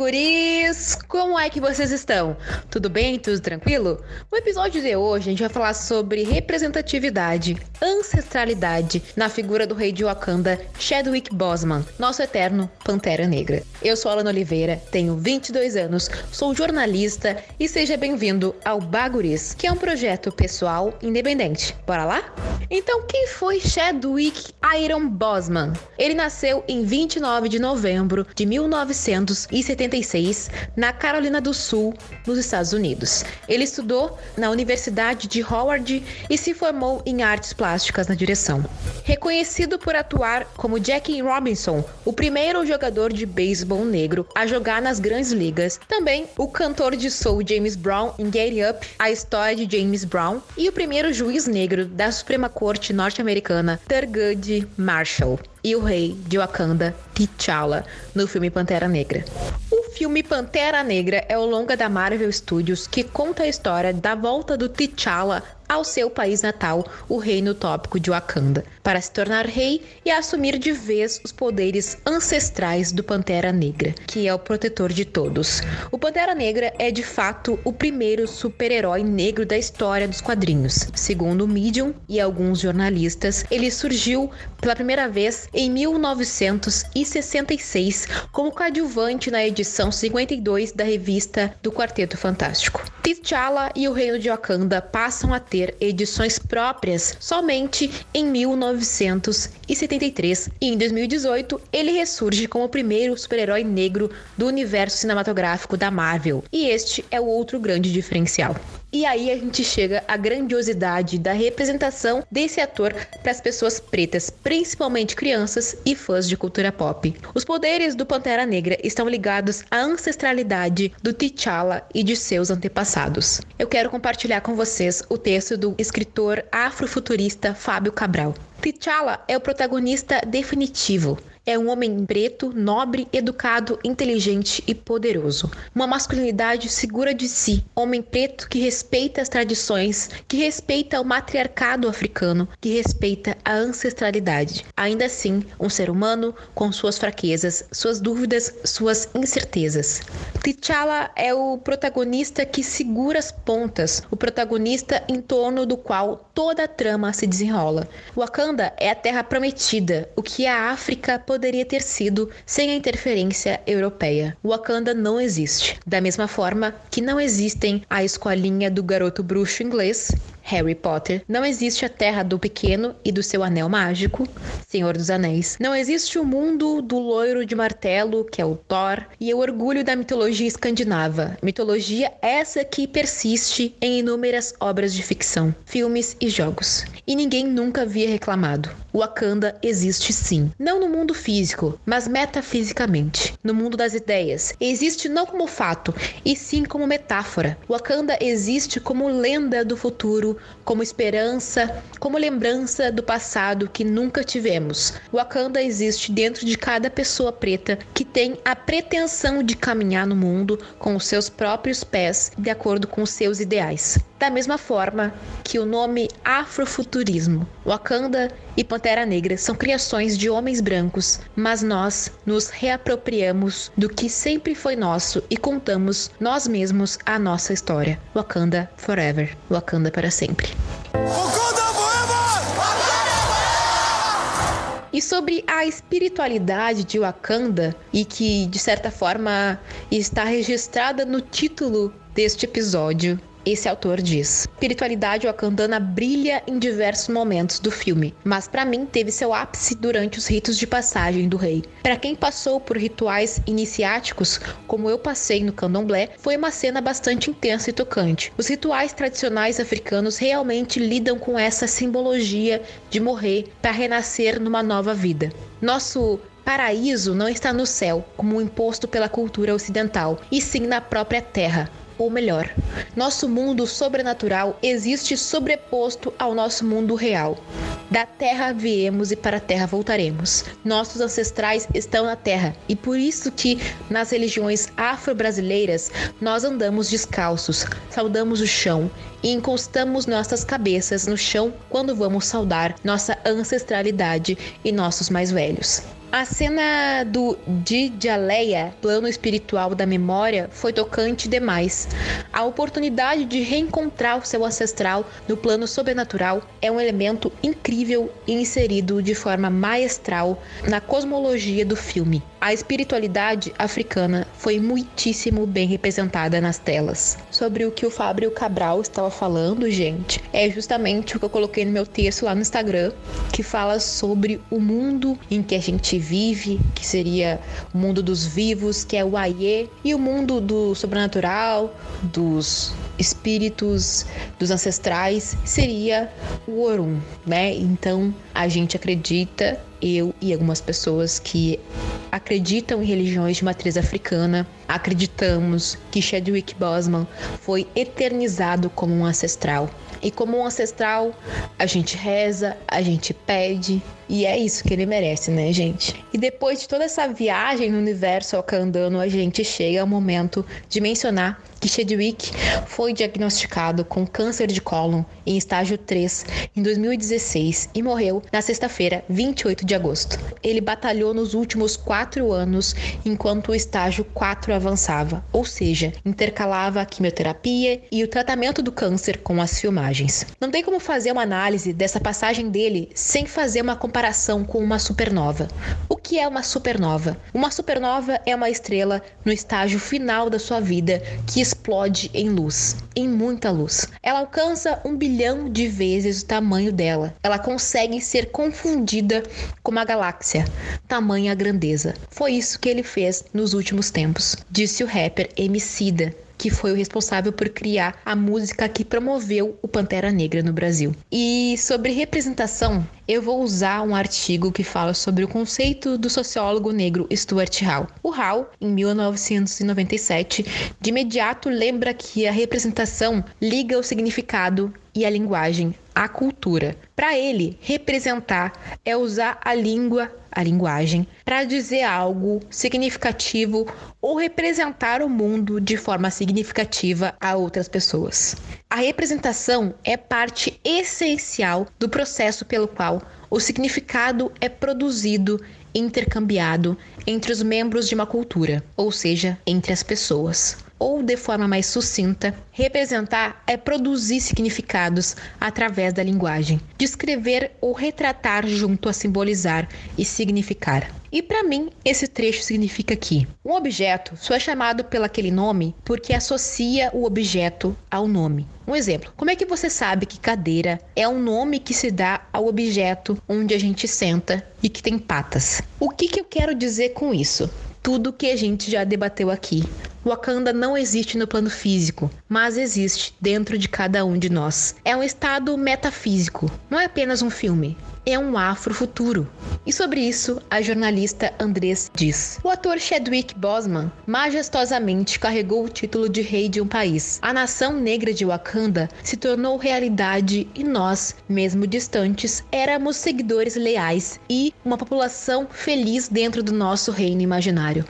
Guris! Como é que vocês estão? Tudo bem? Tudo tranquilo? No episódio de hoje a gente vai falar sobre representatividade, ancestralidade na figura do rei de Wakanda, Chadwick Boseman, nosso eterno Pantera Negra. Eu sou Alana Oliveira, tenho 22 anos, sou jornalista e seja bem-vindo ao Baguris, que é um projeto pessoal independente. Bora lá? Então, quem foi Chadwick Iron Boseman? Ele nasceu em 29 de novembro de 1970 na Carolina do Sul, nos Estados Unidos. Ele estudou na Universidade de Howard e se formou em artes plásticas na direção. Reconhecido por atuar como Jackie Robinson, o primeiro jogador de beisebol negro a jogar nas grandes ligas, também o cantor de soul James Brown em Get Up, a história de James Brown, e o primeiro juiz negro da Suprema Corte norte-americana, Thurgood Marshall e o rei de Wakanda, T'Challa, no filme Pantera Negra. O filme Pantera Negra é o longa da Marvel Studios que conta a história da volta do T'Challa ao seu país natal, o reino tópico de Wakanda, para se tornar rei e assumir de vez os poderes ancestrais do Pantera Negra, que é o protetor de todos. O Pantera Negra é de fato o primeiro super-herói negro da história dos quadrinhos. Segundo o Medium e alguns jornalistas, ele surgiu pela primeira vez em 1966 como coadjuvante na edição 52 da revista do Quarteto Fantástico. T'Challa e o Reino de Wakanda passam a ter ter edições próprias somente em 1973 e em 2018 ele ressurge como o primeiro super-herói negro do universo cinematográfico da Marvel. E este é o outro grande diferencial. E aí a gente chega à grandiosidade da representação desse ator para as pessoas pretas, principalmente crianças e fãs de cultura pop. Os poderes do Pantera Negra estão ligados à ancestralidade do T'Challa e de seus antepassados. Eu quero compartilhar com vocês o texto do escritor afrofuturista Fábio Cabral. T'Challa é o protagonista definitivo é um homem preto, nobre, educado, inteligente e poderoso. Uma masculinidade segura de si, homem preto que respeita as tradições, que respeita o matriarcado africano, que respeita a ancestralidade. Ainda assim, um ser humano com suas fraquezas, suas dúvidas, suas incertezas. T'Challa é o protagonista que segura as pontas, o protagonista em torno do qual toda a trama se desenrola. Wakanda é a terra prometida, o que a África poderia ter sido sem a interferência europeia. Wakanda não existe, da mesma forma que não existem a escolinha do garoto bruxo inglês Harry Potter. Não existe a Terra do Pequeno e do seu anel mágico, Senhor dos Anéis. Não existe o mundo do loiro de martelo, que é o Thor, e o orgulho da mitologia escandinava. Mitologia essa que persiste em inúmeras obras de ficção, filmes e jogos. E ninguém nunca havia reclamado. Wakanda existe sim, não no mundo físico, mas metafisicamente, no mundo das ideias. Existe não como fato, e sim como metáfora. Wakanda existe como lenda do futuro como esperança, como lembrança do passado que nunca tivemos. Wakanda existe dentro de cada pessoa preta que tem a pretensão de caminhar no mundo com os seus próprios pés, de acordo com seus ideais. Da mesma forma que o nome Afrofuturismo, Wakanda e Pantera Negra são criações de homens brancos, mas nós nos reapropriamos do que sempre foi nosso e contamos nós mesmos a nossa história. Wakanda Forever. Wakanda para sempre. Wakanda E sobre a espiritualidade de Wakanda, e que de certa forma está registrada no título deste episódio, Esse autor diz: espiritualidade wakandana brilha em diversos momentos do filme, mas para mim teve seu ápice durante os ritos de passagem do rei. Para quem passou por rituais iniciáticos, como eu passei no candomblé, foi uma cena bastante intensa e tocante. Os rituais tradicionais africanos realmente lidam com essa simbologia de morrer para renascer numa nova vida. Nosso paraíso não está no céu, como imposto pela cultura ocidental, e sim na própria terra ou melhor, nosso mundo sobrenatural existe sobreposto ao nosso mundo real. Da terra viemos e para a terra voltaremos. Nossos ancestrais estão na terra e por isso que nas religiões afro-brasileiras nós andamos descalços, saudamos o chão e encostamos nossas cabeças no chão quando vamos saudar nossa ancestralidade e nossos mais velhos. A cena do Didjaleia, plano espiritual da memória, foi tocante demais. A oportunidade de reencontrar o seu ancestral no plano sobrenatural é um elemento incrível e inserido de forma maestral na cosmologia do filme. A espiritualidade africana foi muitíssimo bem representada nas telas. Sobre o que o Fábio Cabral estava falando, gente, é justamente o que eu coloquei no meu texto lá no Instagram, que fala sobre o mundo em que a gente vive, que seria o mundo dos vivos, que é o Aie, e o mundo do sobrenatural, dos espíritos, dos ancestrais, seria o Orum, né? Então a gente acredita, eu e algumas pessoas que acreditam em religiões de matriz africana, acreditamos que Chadwick Boseman foi eternizado como um ancestral. E como um ancestral, a gente reza, a gente pede, e é isso que ele merece, né, gente? E depois de toda essa viagem no universo alcandano, a gente chega ao momento de mencionar que Chadwick foi diagnosticado com câncer de cólon em estágio 3 em 2016 e morreu na sexta-feira, 28 de agosto. Ele batalhou nos últimos quatro anos enquanto o estágio 4 avançava, ou seja, intercalava a quimioterapia e o tratamento do câncer com as filmagens. Não tem como fazer uma análise dessa passagem dele sem fazer uma comparação com uma supernova. O que é uma supernova? Uma supernova é uma estrela no estágio final da sua vida que explode em luz, em muita luz. Ela alcança um bilhão de vezes o tamanho dela. Ela consegue ser confundida com uma galáxia, tamanha grandeza. Foi isso que ele fez nos últimos tempos, disse o rapper Emicida que foi o responsável por criar a música que promoveu o Pantera Negra no Brasil. E sobre representação, eu vou usar um artigo que fala sobre o conceito do sociólogo negro Stuart Hall. O Hall, em 1997, de imediato lembra que a representação liga o significado e a linguagem à cultura. Para ele, representar é usar a língua a linguagem, para dizer algo significativo ou representar o mundo de forma significativa a outras pessoas. A representação é parte essencial do processo pelo qual o significado é produzido e intercambiado entre os membros de uma cultura, ou seja, entre as pessoas ou de forma mais sucinta, representar é produzir significados através da linguagem, descrever ou retratar junto a simbolizar e significar. E para mim, esse trecho significa que um objeto só é chamado pelo aquele nome porque associa o objeto ao nome. Um exemplo: como é que você sabe que cadeira é um nome que se dá ao objeto onde a gente senta e que tem patas? O que, que eu quero dizer com isso? Tudo que a gente já debateu aqui. Wakanda não existe no plano físico, mas existe dentro de cada um de nós. É um estado metafísico, não é apenas um filme é um afrofuturo. E sobre isso, a jornalista Andrés diz: O ator Chadwick Boseman majestosamente carregou o título de rei de um país. A nação negra de Wakanda se tornou realidade e nós, mesmo distantes, éramos seguidores leais e uma população feliz dentro do nosso reino imaginário.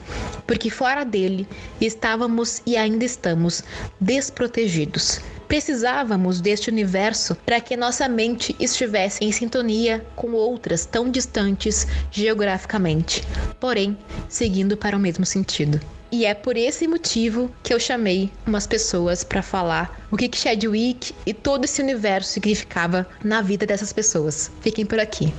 Porque fora dele estávamos e ainda estamos desprotegidos. Precisávamos deste universo para que nossa mente estivesse em sintonia com outras tão distantes geograficamente, porém seguindo para o mesmo sentido. E é por esse motivo que eu chamei umas pessoas para falar o que, que Chadwick e todo esse universo significava na vida dessas pessoas. Fiquem por aqui.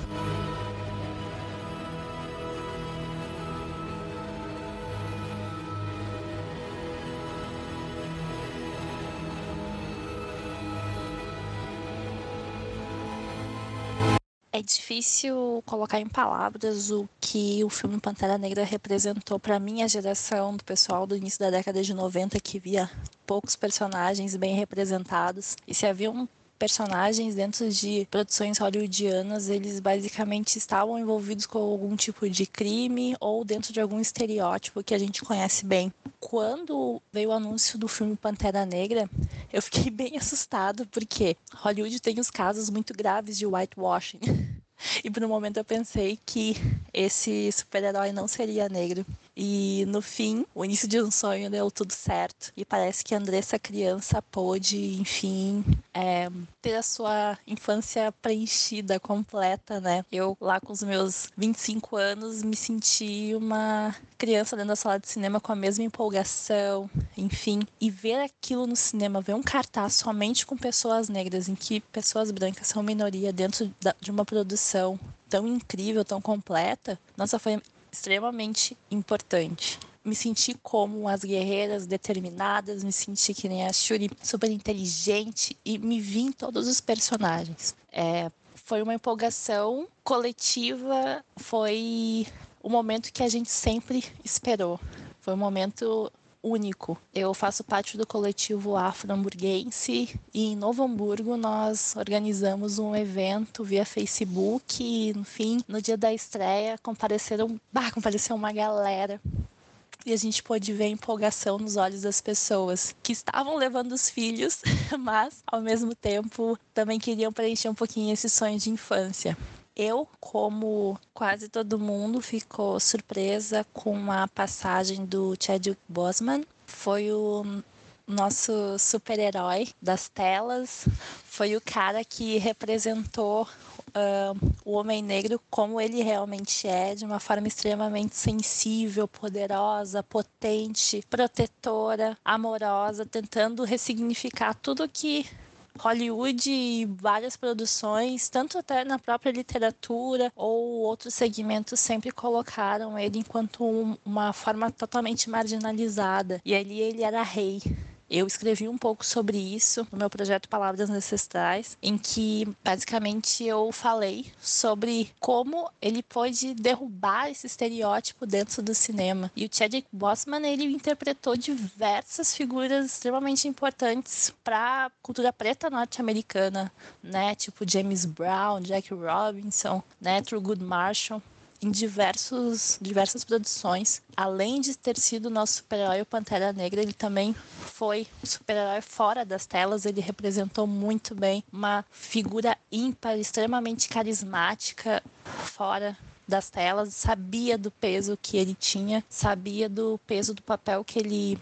É difícil colocar em palavras o que o filme Pantera Negra representou para minha geração, do pessoal do início da década de 90 que via poucos personagens bem representados. E se havia um personagens dentro de produções hollywoodianas, eles basicamente estavam envolvidos com algum tipo de crime ou dentro de algum estereótipo que a gente conhece bem. Quando veio o anúncio do filme Pantera Negra, eu fiquei bem assustado porque Hollywood tem os casos muito graves de whitewashing. E por um momento eu pensei que esse super-herói não seria negro. E no fim, o início de um sonho deu tudo certo. E parece que a Andressa criança pôde, enfim, é, ter a sua infância preenchida, completa, né? Eu, lá com os meus 25 anos, me senti uma criança dentro da sala de cinema com a mesma empolgação, enfim. E ver aquilo no cinema, ver um cartaz somente com pessoas negras, em que pessoas brancas são minoria dentro de uma produção tão incrível, tão completa, nossa, foi extremamente importante. Me senti como as guerreiras determinadas, me senti que nem a Shuri super inteligente e me vi em todos os personagens. É, foi uma empolgação coletiva, foi o momento que a gente sempre esperou. Foi um momento único. Eu faço parte do coletivo Afro-Hamburguense e em Novo Hamburgo nós organizamos um evento via Facebook e, enfim, no dia da estreia compareceram, bah, compareceu uma galera e a gente pôde ver a empolgação nos olhos das pessoas que estavam levando os filhos, mas ao mesmo tempo também queriam preencher um pouquinho esse sonho de infância. Eu, como quase todo mundo, ficou surpresa com a passagem do Chadwick Boseman. Foi o nosso super-herói das telas, foi o cara que representou uh, o homem negro como ele realmente é, de uma forma extremamente sensível, poderosa, potente, protetora, amorosa, tentando ressignificar tudo que Hollywood e várias produções, tanto até na própria literatura ou outros segmentos, sempre colocaram ele enquanto um, uma forma totalmente marginalizada. E ali ele era rei. Eu escrevi um pouco sobre isso no meu projeto Palavras Ancestrais, em que basicamente eu falei sobre como ele pôde derrubar esse estereótipo dentro do cinema. E o Chadwick Boseman, ele interpretou diversas figuras extremamente importantes para a cultura preta norte-americana, né? Tipo James Brown, Jack Robinson, né? Thurgood Marshall em diversos, diversas produções. Além de ter sido nosso super-herói, o Pantera Negra, ele também foi super-herói fora das telas. Ele representou muito bem uma figura ímpar, extremamente carismática fora das telas, sabia do peso que ele tinha, sabia do peso do papel que ele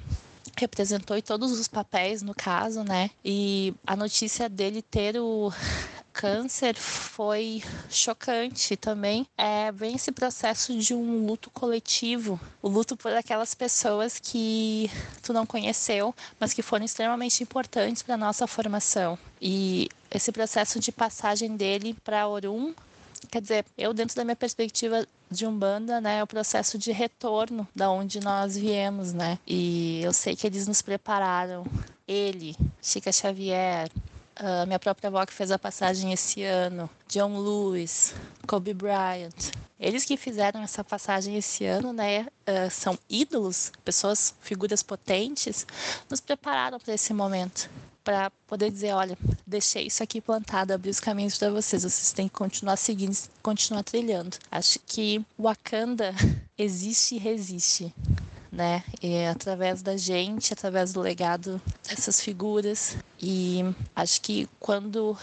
representou e todos os papéis no caso, né? E a notícia dele ter o câncer foi chocante também. É bem esse processo de um luto coletivo, o luto por aquelas pessoas que tu não conheceu, mas que foram extremamente importantes para nossa formação. E esse processo de passagem dele para Orum quer dizer, eu dentro da minha perspectiva de Umbanda, né, é o processo de retorno da onde nós viemos, né? E eu sei que eles nos prepararam. Ele, Chica Xavier, Uh, minha própria avó que fez a passagem esse ano, John Lewis, Kobe Bryant. Eles que fizeram essa passagem esse ano, né, uh, são ídolos, pessoas, figuras potentes, nos prepararam para esse momento, para poder dizer, olha, deixei isso aqui plantado, abri os caminhos para vocês, vocês têm que continuar seguindo, continuar trilhando. Acho que Wakanda existe e resiste né? E através da gente, através do legado dessas figuras. E acho que quando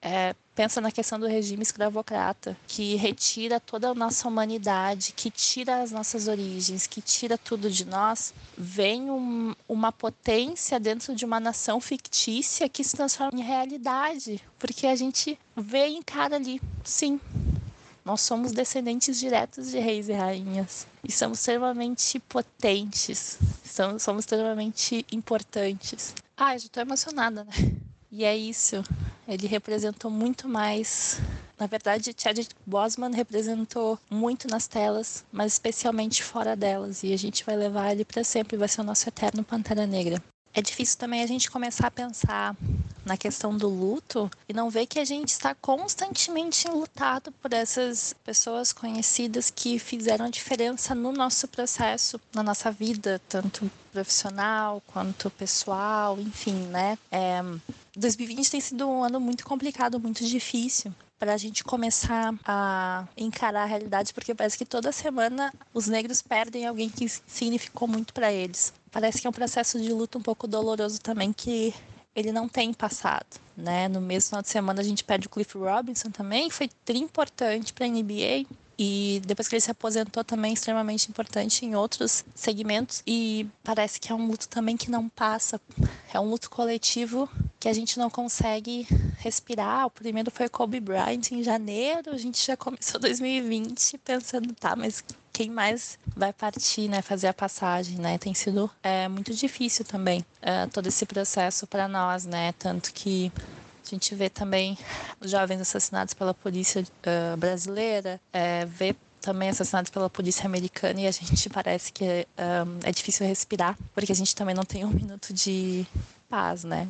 é, pensa na questão do regime escravocrata, que retira toda a nossa humanidade, que tira as nossas origens, que tira tudo de nós, vem um, uma potência dentro de uma nação fictícia que se transforma em realidade, porque a gente vê em cara ali, sim, nós somos descendentes diretos de reis e rainhas e somos extremamente potentes, somos, somos extremamente importantes. Ah, eu já tô emocionada, né? E é isso. Ele representou muito mais. Na verdade, Chadwick Boseman representou muito nas telas, mas especialmente fora delas. E a gente vai levar ele para sempre. Vai ser o nosso eterno Pantera Negra. É difícil também a gente começar a pensar na questão do luto e não ver que a gente está constantemente lutado por essas pessoas conhecidas que fizeram diferença no nosso processo, na nossa vida, tanto profissional quanto pessoal, enfim, né? É, 2020 tem sido um ano muito complicado, muito difícil para a gente começar a encarar a realidade, porque parece que toda semana os negros perdem alguém que significou muito para eles. Parece que é um processo de luta um pouco doloroso também que ele não tem passado, né? No mesmo final de semana a gente perde o Cliff Robinson também, foi tri importante para a NBA e depois que ele se aposentou também extremamente importante em outros segmentos e parece que é um luto também que não passa. É um luto coletivo que a gente não consegue respirar. O primeiro foi Kobe Bryant em janeiro, a gente já começou 2020 pensando, tá, mas quem mais vai partir, né, fazer a passagem, né? Tem sido é, muito difícil também é, todo esse processo para nós, né? Tanto que a gente vê também os jovens assassinados pela polícia uh, brasileira, é, vê também assassinados pela polícia americana e a gente parece que um, é difícil respirar, porque a gente também não tem um minuto de paz, né?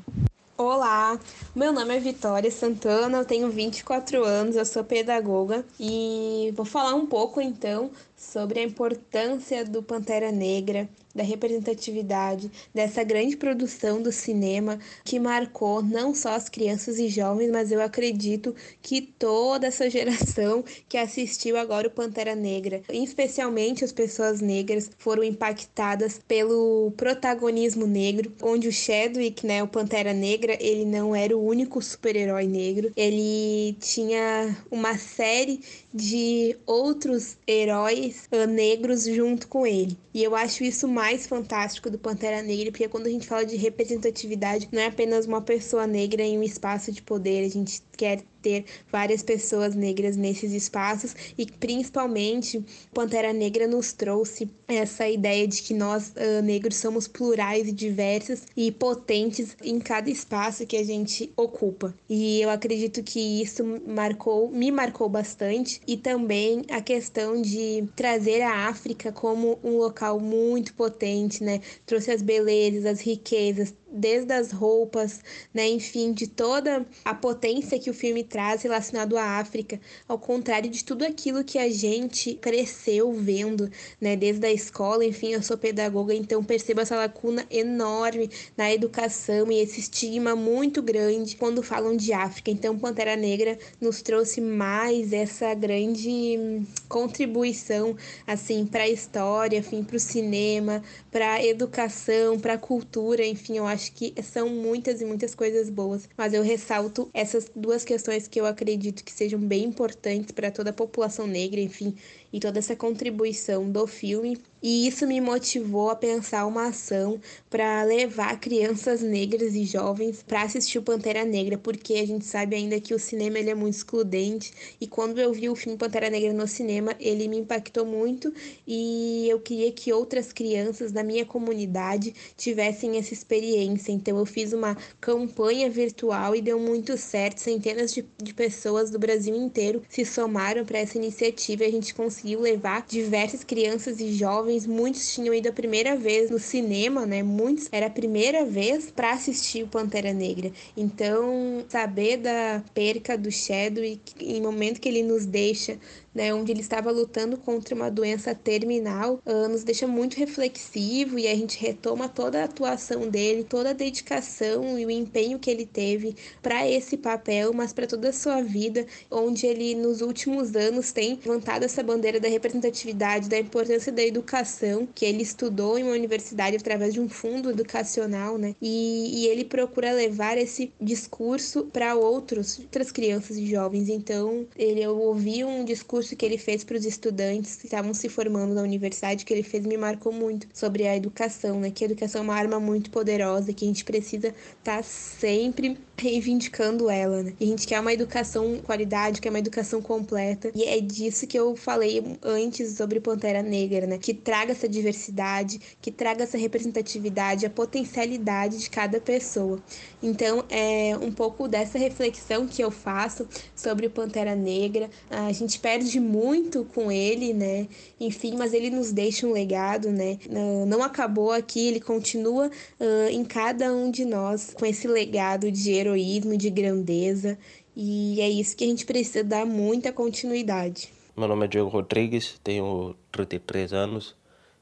Olá, meu nome é Vitória Santana, eu tenho 24 anos, eu sou pedagoga e vou falar um pouco então sobre a importância do Pantera Negra, da representatividade, dessa grande produção do cinema que marcou não só as crianças e jovens, mas eu acredito que toda essa geração que assistiu agora o Pantera Negra, especialmente as pessoas negras, foram impactadas pelo protagonismo negro, onde o Chadwick, né, o Pantera Negra, ele não era o único super-herói negro, ele tinha uma série de outros heróis negros junto com ele. E eu acho isso mais fantástico do Pantera Negra, porque quando a gente fala de representatividade, não é apenas uma pessoa negra em um espaço de poder, a gente quer ter várias pessoas negras nesses espaços. E principalmente Pantera Negra nos trouxe essa ideia de que nós uh, negros somos plurais e diversos e potentes em cada espaço que a gente ocupa. E eu acredito que isso marcou, me marcou bastante. E também a questão de trazer a África como um local muito potente, né? Trouxe as belezas, as riquezas, desde as roupas, né, enfim, de toda a potência que o filme traz relacionado à África, ao contrário de tudo aquilo que a gente cresceu vendo, né, desde a escola, enfim, eu sou pedagoga, então percebo essa lacuna enorme na educação e esse estigma muito grande quando falam de África. Então, Pantera Negra nos trouxe mais essa grande contribuição assim para a história, enfim, para o cinema, para a educação, para a cultura, enfim, eu acho acho que são muitas e muitas coisas boas, mas eu ressalto essas duas questões que eu acredito que sejam bem importantes para toda a população negra, enfim, e toda essa contribuição do filme. E isso me motivou a pensar uma ação para levar crianças negras e jovens para assistir o Pantera Negra, porque a gente sabe ainda que o cinema ele é muito excludente. E quando eu vi o filme Pantera Negra no cinema, ele me impactou muito e eu queria que outras crianças da minha comunidade tivessem essa experiência. Então eu fiz uma campanha virtual e deu muito certo. Centenas de, de pessoas do Brasil inteiro se somaram para essa iniciativa e a gente conseguiu conseguiu levar diversas crianças e jovens. Muitos tinham ido a primeira vez no cinema, né? Muitos era a primeira vez para assistir o Pantera Negra. Então, saber da perca do Chadwick em momento que ele nos deixa né, onde ele estava lutando contra uma doença terminal, uh, nos deixa muito reflexivo e a gente retoma toda a atuação dele, toda a dedicação e o empenho que ele teve para esse papel, mas para toda a sua vida, onde ele nos últimos anos tem levantado essa bandeira da representatividade, da importância da educação, que ele estudou em uma universidade através de um fundo educacional, né? E, e ele procura levar esse discurso para outros, outras crianças e jovens. Então, ele eu ouvi um discurso discurso que ele fez para os estudantes que estavam se formando na universidade, que ele fez, me marcou muito sobre a educação, né? Que a educação é uma arma muito poderosa, que a gente precisa estar tá sempre reivindicando ela, né? E a gente quer uma educação qualidade, quer uma educação completa. E é disso que eu falei antes sobre Pantera Negra, né? Que traga essa diversidade, que traga essa representatividade, a potencialidade de cada pessoa. Então, é um pouco dessa reflexão que eu faço sobre o Pantera Negra. A gente perde muito com ele, né? Enfim, mas ele nos deixa um legado, né? Não acabou aqui, ele continua uh, em cada um de nós com esse legado de heroísmo, de grandeza. E é isso que a gente precisa dar muita continuidade. Meu nome é Diego Rodrigues, tenho 33 anos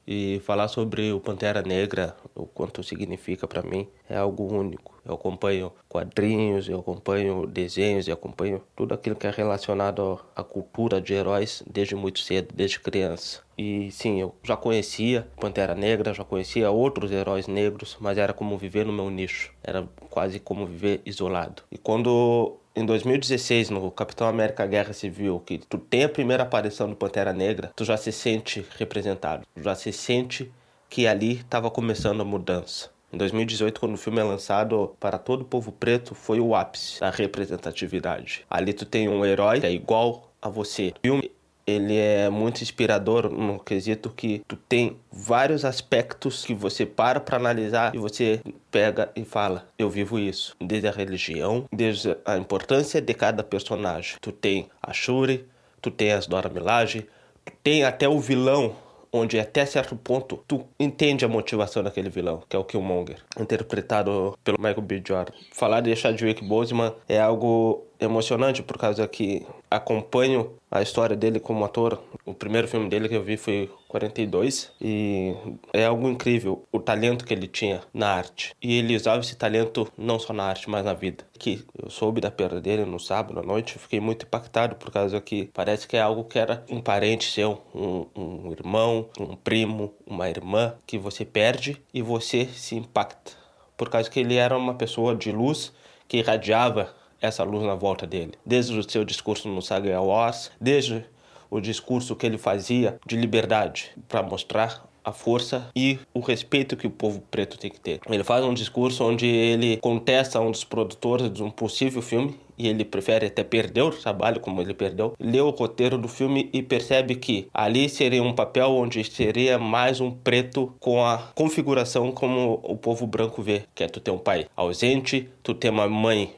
e falar sobre o Pantera Negra, o quanto significa para mim, é algo único. Eu acompanho quadrinhos, eu acompanho desenhos, eu acompanho tudo aquilo que é relacionado à cultura de heróis desde muito cedo, desde criança. E sim, eu já conhecia Pantera Negra, já conhecia outros heróis negros, mas era como viver no meu nicho, era quase como viver isolado. E quando em 2016, no Capitão América Guerra Civil, que tu tem a primeira aparição do Pantera Negra, tu já se sente representado, já se sente que ali estava começando a mudança. Em 2018, quando o filme é lançado para todo o povo preto, foi o ápice da representatividade. Ali tu tem um herói que é igual a você. O filme ele é muito inspirador no quesito que tu tem vários aspectos que você para para analisar e você pega e fala, eu vivo isso. Desde a religião, desde a importância de cada personagem. Tu tem a Shuri, tu tem as Dora Milaje, tu tem até o vilão onde até certo ponto tu entende a motivação daquele vilão, que é o Killmonger, interpretado pelo Michael B. Jordan. Falar de Chadwick Boseman é algo emocionante por causa que acompanho a história dele como ator. O primeiro filme dele que eu vi foi 42 e é algo incrível o talento que ele tinha na arte. E ele usava esse talento não só na arte, mas na vida. Que eu soube da perda dele no sábado à noite, fiquei muito impactado por causa que parece que é algo que era um parente seu, um, um irmão, um primo, uma irmã que você perde e você se impacta. Por causa que ele era uma pessoa de luz que irradiava essa luz na volta dele. Desde o seu discurso no Saga Wars, desde o discurso que ele fazia de liberdade para mostrar a força e o respeito que o povo preto tem que ter. Ele faz um discurso onde ele contesta um dos produtores de um possível filme e ele prefere até perder o trabalho como ele perdeu, lê o roteiro do filme e percebe que ali seria um papel onde seria mais um preto com a configuração como o povo branco vê, que é tu ter um pai ausente, tu ter uma mãe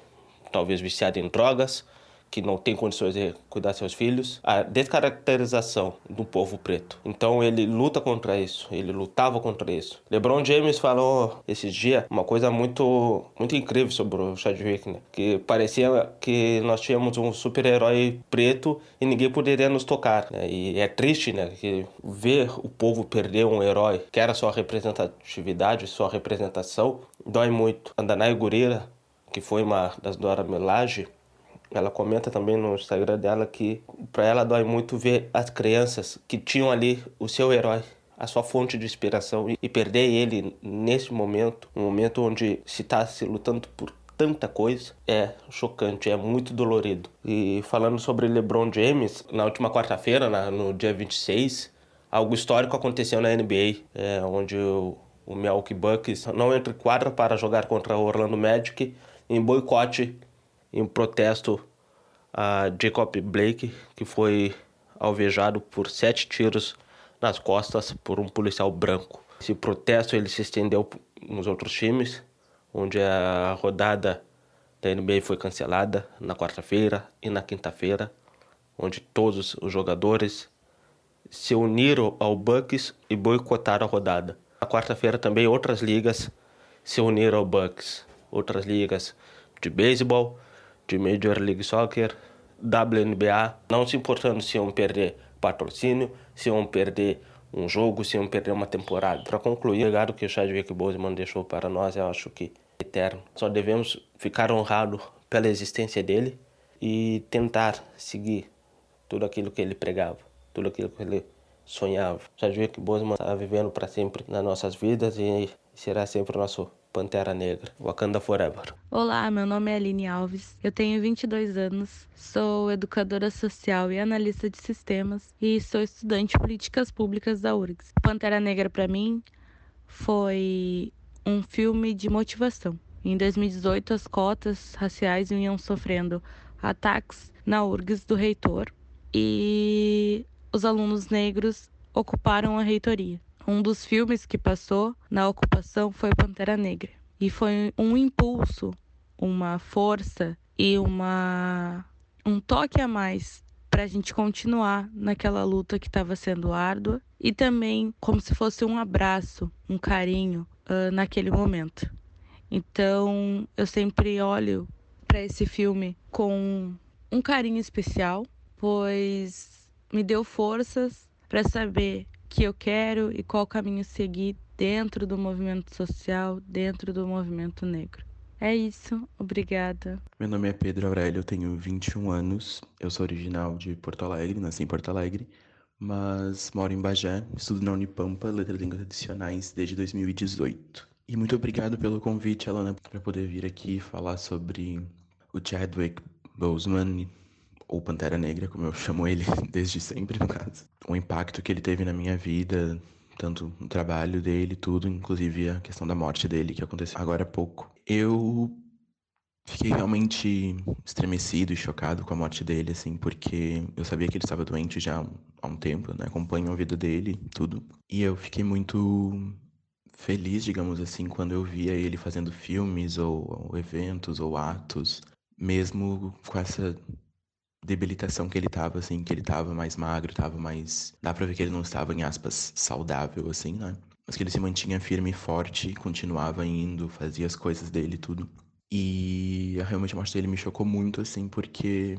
talvez viciado em drogas, que não tem condições de cuidar seus filhos, a descaracterização do povo preto. Então ele luta contra isso, ele lutava contra isso. LeBron James falou esses dias uma coisa muito muito incrível sobre o Chadwick, né? que parecia que nós tínhamos um super-herói preto e ninguém poderia nos tocar. Né? E é triste, né, que ver o povo perder um herói, que era sua representatividade, sua representação, dói muito. Andanai Gurira que foi uma das Dora Melage, ela comenta também no Instagram dela que para ela dói muito ver as crianças que tinham ali o seu herói, a sua fonte de inspiração e perder ele nesse momento, um momento onde se está se lutando por tanta coisa, é chocante, é muito dolorido. E falando sobre LeBron James, na última quarta-feira, no dia 26, algo histórico aconteceu na NBA, é, onde o, o Milwaukee Bucks não entra em quadra para jogar contra o Orlando Magic em boicote, em protesto a Jacob Blake, que foi alvejado por sete tiros nas costas por um policial branco. Esse protesto ele se estendeu nos outros times, onde a rodada da NBA foi cancelada na quarta-feira e na quinta-feira, onde todos os jogadores se uniram ao Bucks e boicotaram a rodada. Na quarta-feira também outras ligas se uniram ao Bucks outras ligas de beisebol, de Major League Soccer, WNBA, não se importando se iam perder patrocínio, se iam perder um jogo, se iam perder uma temporada. Para concluir, o legado que o Chadwick Boseman deixou para nós, eu acho que é eterno. Só devemos ficar honrados pela existência dele e tentar seguir tudo aquilo que ele pregava, tudo aquilo que ele sonhava. Chadwick Boseman está vivendo para sempre nas nossas vidas e será sempre o nosso Pantera Negra, Wakanda Forever. Olá, meu nome é Aline Alves, eu tenho 22 anos, sou educadora social e analista de sistemas e sou estudante de políticas públicas da URGS. Pantera Negra para mim foi um filme de motivação. Em 2018, as cotas raciais vinham sofrendo ataques na URGS do reitor e os alunos negros ocuparam a reitoria. Um dos filmes que passou na ocupação foi Pantera Negra. E foi um impulso, uma força e uma um toque a mais para a gente continuar naquela luta que estava sendo árdua e também como se fosse um abraço, um carinho uh, naquele momento. Então eu sempre olho para esse filme com um carinho especial, pois me deu forças para saber que eu quero e qual caminho seguir dentro do movimento social, dentro do movimento negro. É isso, obrigada. Meu nome é Pedro Aurélio, eu tenho 21 anos, eu sou original de Porto Alegre, nasci em Porto Alegre, mas moro em Bagé, estudo na Unipampa, Letras e Línguas Adicionais desde 2018. E muito obrigado pelo convite, Alana, para poder vir aqui falar sobre o Chadwick Boseman, ou Pantera Negra, como eu chamo ele desde sempre, no caso. O impacto que ele teve na minha vida, tanto no trabalho dele, tudo, inclusive a questão da morte dele, que aconteceu agora há pouco. Eu fiquei realmente estremecido e chocado com a morte dele, assim, porque eu sabia que ele estava doente já há um tempo, né? Acompanho a vida dele, tudo. E eu fiquei muito feliz, digamos assim, quando eu via ele fazendo filmes ou, ou eventos ou atos, mesmo com essa debilitação que ele tava, assim, que ele tava mais magro, tava mais. Dá pra ver que ele não estava, em aspas, saudável, assim, né? Mas que ele se mantinha firme e forte, continuava indo, fazia as coisas dele tudo. E realmente a morte dele me chocou muito, assim, porque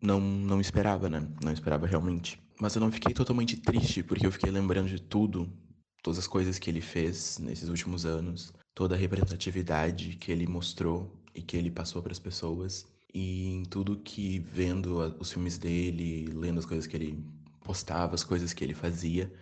não, não esperava, né? Não esperava realmente. Mas eu não fiquei totalmente triste, porque eu fiquei lembrando de tudo, todas as coisas que ele fez nesses últimos anos, toda a representatividade que ele mostrou e que ele passou para as pessoas. E em tudo que vendo os filmes dele, lendo as coisas que ele postava, as coisas que ele fazia,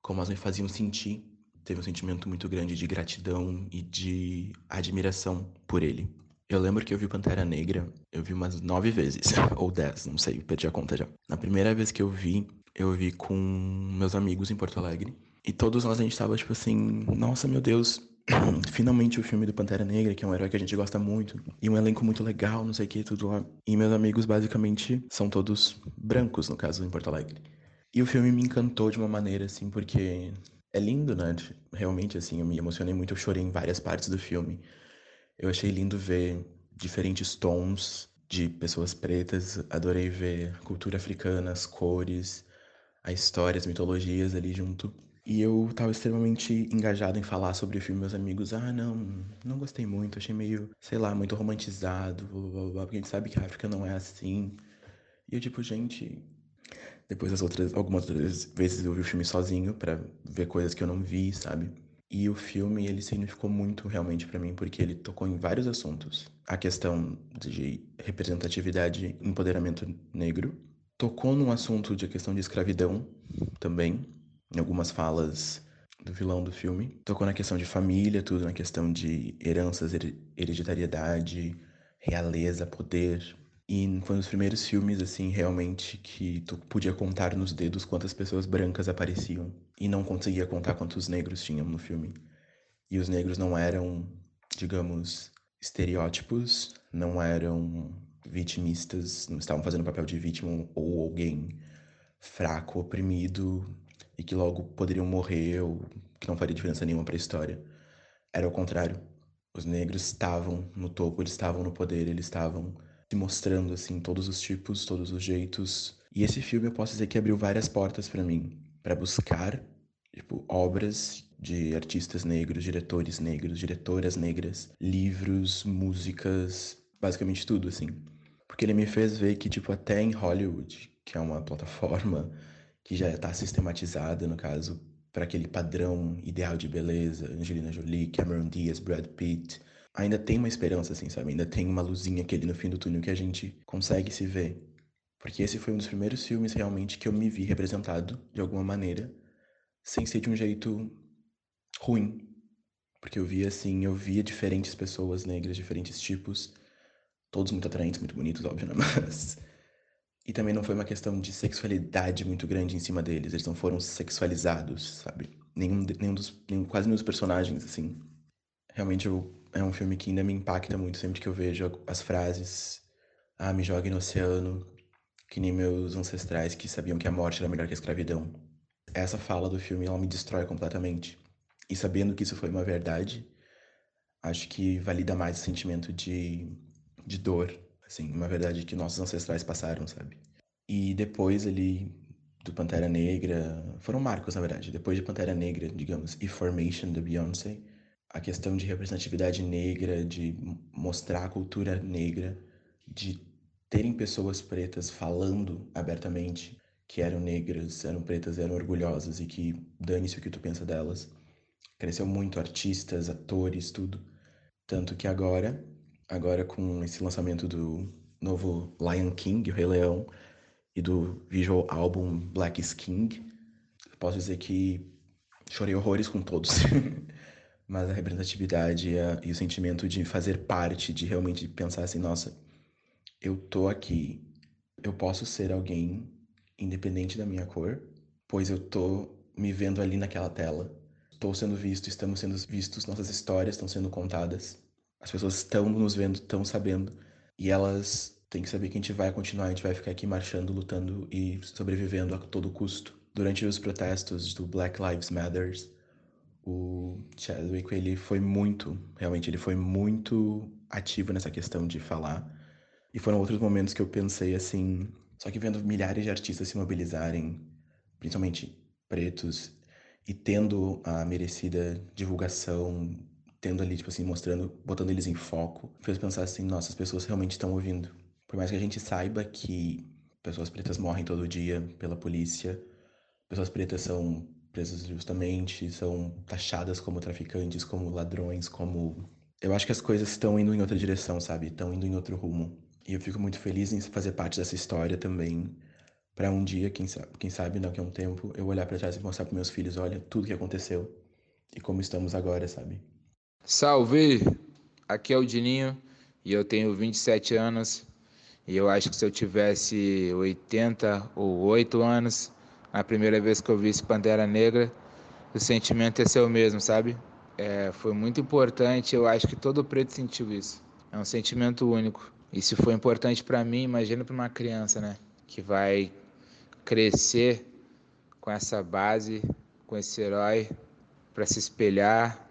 como elas me faziam sentir, teve um sentimento muito grande de gratidão e de admiração por ele. Eu lembro que eu vi Pantera Negra, eu vi umas nove vezes, ou dez, não sei, perdi a conta já. Na primeira vez que eu vi, eu vi com meus amigos em Porto Alegre. E todos nós a gente tava tipo assim, nossa, meu Deus, finalmente o filme do Pantera Negra, que é um herói que a gente gosta muito, e um elenco muito legal, não sei o que, tudo lá. E meus amigos basicamente são todos brancos, no caso, em Porto Alegre. E o filme me encantou de uma maneira assim, porque é lindo, né? Realmente, assim, eu me emocionei muito, eu chorei em várias partes do filme. Eu achei lindo ver diferentes tons de pessoas pretas, adorei ver cultura africana, as cores, a história, as mitologias ali junto. E eu tava extremamente engajado em falar sobre o filme, meus amigos, ah, não, não gostei muito, achei meio, sei lá, muito romantizado, blá, blá, blá, porque a gente sabe que a África não é assim. E eu, tipo, gente. Depois das outras, algumas outras vezes eu vi o filme sozinho para ver coisas que eu não vi, sabe? E o filme, ele significou muito realmente para mim, porque ele tocou em vários assuntos. A questão de representatividade, empoderamento negro. Tocou num assunto de questão de escravidão também, em algumas falas do vilão do filme. Tocou na questão de família, tudo na questão de heranças, hereditariedade, realeza, poder. E foi um dos primeiros filmes, assim, realmente que tu podia contar nos dedos quantas pessoas brancas apareciam. E não conseguia contar quantos negros tinham no filme. E os negros não eram, digamos, estereótipos, não eram vitimistas, não estavam fazendo papel de vítima ou alguém fraco, oprimido, e que logo poderiam morrer ou que não faria diferença nenhuma para a história. Era o contrário. Os negros estavam no topo, eles estavam no poder, eles estavam se mostrando assim todos os tipos, todos os jeitos. E esse filme eu posso dizer que abriu várias portas para mim, para buscar tipo obras de artistas negros, diretores negros, diretoras negras, livros, músicas, basicamente tudo assim. Porque ele me fez ver que tipo até em Hollywood, que é uma plataforma que já está sistematizada, no caso, para aquele padrão ideal de beleza, Angelina Jolie, Cameron Diaz, Brad Pitt, ainda tem uma esperança, assim, sabe? Ainda tem uma luzinha aquele no fim do túnel que a gente consegue se ver. Porque esse foi um dos primeiros filmes realmente que eu me vi representado de alguma maneira, sem ser de um jeito ruim. Porque eu via assim, eu via diferentes pessoas negras, diferentes tipos, todos muito atraentes, muito bonitos, óbvio, né? Mas e também não foi uma questão de sexualidade muito grande em cima deles. Eles não foram sexualizados, sabe? Nenhum, nenhum dos, nenhum, quase nenhum dos personagens, assim. Realmente eu, é um filme que ainda me impacta muito sempre que eu vejo as frases. Ah, me jogue no oceano. Que nem meus ancestrais que sabiam que a morte era melhor que a escravidão. Essa fala do filme, ela me destrói completamente. E sabendo que isso foi uma verdade, acho que valida mais o sentimento de, de dor Assim, uma verdade que nossos ancestrais passaram, sabe? E depois ali do Pantera Negra, foram marcos, na verdade. Depois de Pantera Negra, digamos, e Formation da Beyoncé, a questão de representatividade negra, de mostrar a cultura negra, de terem pessoas pretas falando abertamente que eram negras, eram pretas, eram orgulhosas e que dane-se o que tu pensa delas. Cresceu muito artistas, atores, tudo. Tanto que agora, agora com esse lançamento do novo Lion King, o Rei Leão, e do visual album Black is King, posso dizer que chorei horrores com todos. Mas a representatividade e, e o sentimento de fazer parte, de realmente pensar assim, nossa, eu tô aqui, eu posso ser alguém independente da minha cor, pois eu tô me vendo ali naquela tela. Estou sendo visto, estamos sendo vistos, nossas histórias estão sendo contadas. As pessoas estão nos vendo, estão sabendo. E elas têm que saber que a gente vai continuar, a gente vai ficar aqui marchando, lutando e sobrevivendo a todo custo. Durante os protestos do Black Lives Matters, o Chadwick ele foi muito, realmente ele foi muito ativo nessa questão de falar. E foram outros momentos que eu pensei assim, só que vendo milhares de artistas se mobilizarem, principalmente pretos, e tendo a merecida divulgação, tendo ali, tipo assim, mostrando, botando eles em foco, fez pensar assim, nossa, as pessoas realmente estão ouvindo. Por mais que a gente saiba que pessoas pretas morrem todo dia pela polícia, pessoas pretas são presas justamente, são taxadas como traficantes, como ladrões, como. Eu acho que as coisas estão indo em outra direção, sabe? Estão indo em outro rumo. E eu fico muito feliz em fazer parte dessa história também. Para um dia, quem sabe, quem sabe daqui a um tempo, eu olhar para trás e mostrar para meus filhos: olha, tudo que aconteceu e como estamos agora, sabe? Salve! Aqui é o Dininho e eu tenho 27 anos. E eu acho que se eu tivesse 80 ou 8 anos, a primeira vez que eu vi esse Pantera Negra, o sentimento ser o mesmo, sabe? É, foi muito importante, eu acho que todo preto sentiu isso. É um sentimento único. E se foi importante para mim, imagina para uma criança, né? Que vai crescer com essa base, com esse herói, para se espelhar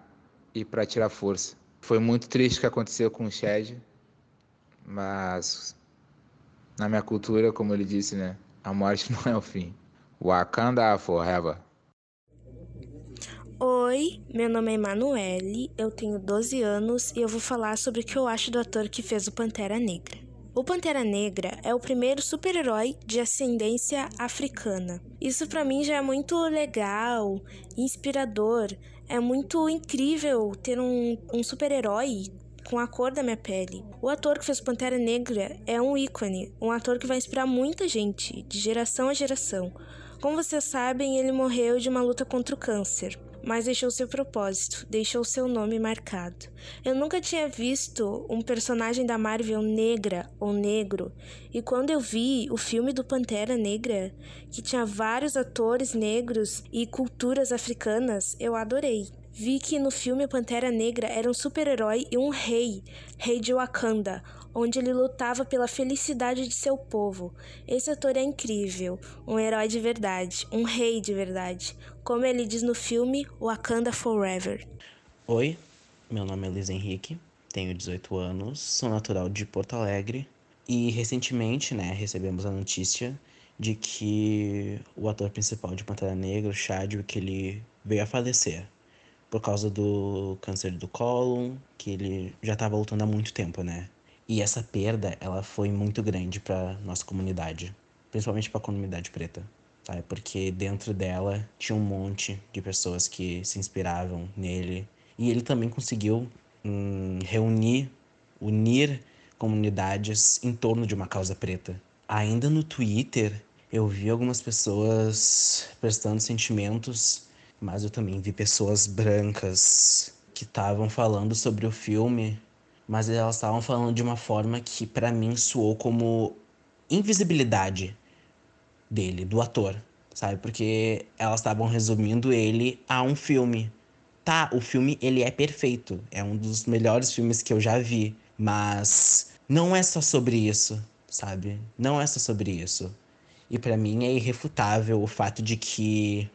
e para tirar força. Foi muito triste o que aconteceu com o Shed, mas na minha cultura, como ele disse, né? A morte não é o fim. Wakanda Forever. Oi, meu nome é Emanuele, eu tenho 12 anos e eu vou falar sobre o que eu acho do ator que fez o Pantera Negra. O Pantera Negra é o primeiro super-herói de ascendência africana. Isso para mim já é muito legal, inspirador. É muito incrível ter um, um super-herói com a cor da minha pele. O ator que fez Pantera Negra é um ícone, um ator que vai inspirar muita gente, de geração a geração. Como vocês sabem, ele morreu de uma luta contra o câncer, mas deixou seu propósito, deixou seu nome marcado. Eu nunca tinha visto um personagem da Marvel negra ou negro, e quando eu vi o filme do Pantera Negra, que tinha vários atores negros e culturas africanas, eu adorei. Vi que no filme Pantera Negra era um super-herói e um rei, rei de Wakanda, onde ele lutava pela felicidade de seu povo. Esse ator é incrível, um herói de verdade, um rei de verdade, como ele diz no filme Wakanda Forever. Oi, meu nome é Luiz Henrique, tenho 18 anos, sou natural de Porto Alegre e recentemente, né, recebemos a notícia de que o ator principal de Pantera Negra, Chadwick, ele veio a falecer por causa do câncer do cólon, que ele já estava lutando há muito tempo, né? E essa perda, ela foi muito grande para nossa comunidade, principalmente para a comunidade preta, tá? Porque dentro dela tinha um monte de pessoas que se inspiravam nele e ele também conseguiu hum, reunir, unir comunidades em torno de uma causa preta. Ainda no Twitter, eu vi algumas pessoas prestando sentimentos, mas eu também vi pessoas brancas que estavam falando sobre o filme mas elas estavam falando de uma forma que para mim soou como invisibilidade dele, do ator, sabe? Porque elas estavam resumindo ele a um filme. Tá, o filme ele é perfeito, é um dos melhores filmes que eu já vi, mas não é só sobre isso, sabe? Não é só sobre isso. E para mim é irrefutável o fato de que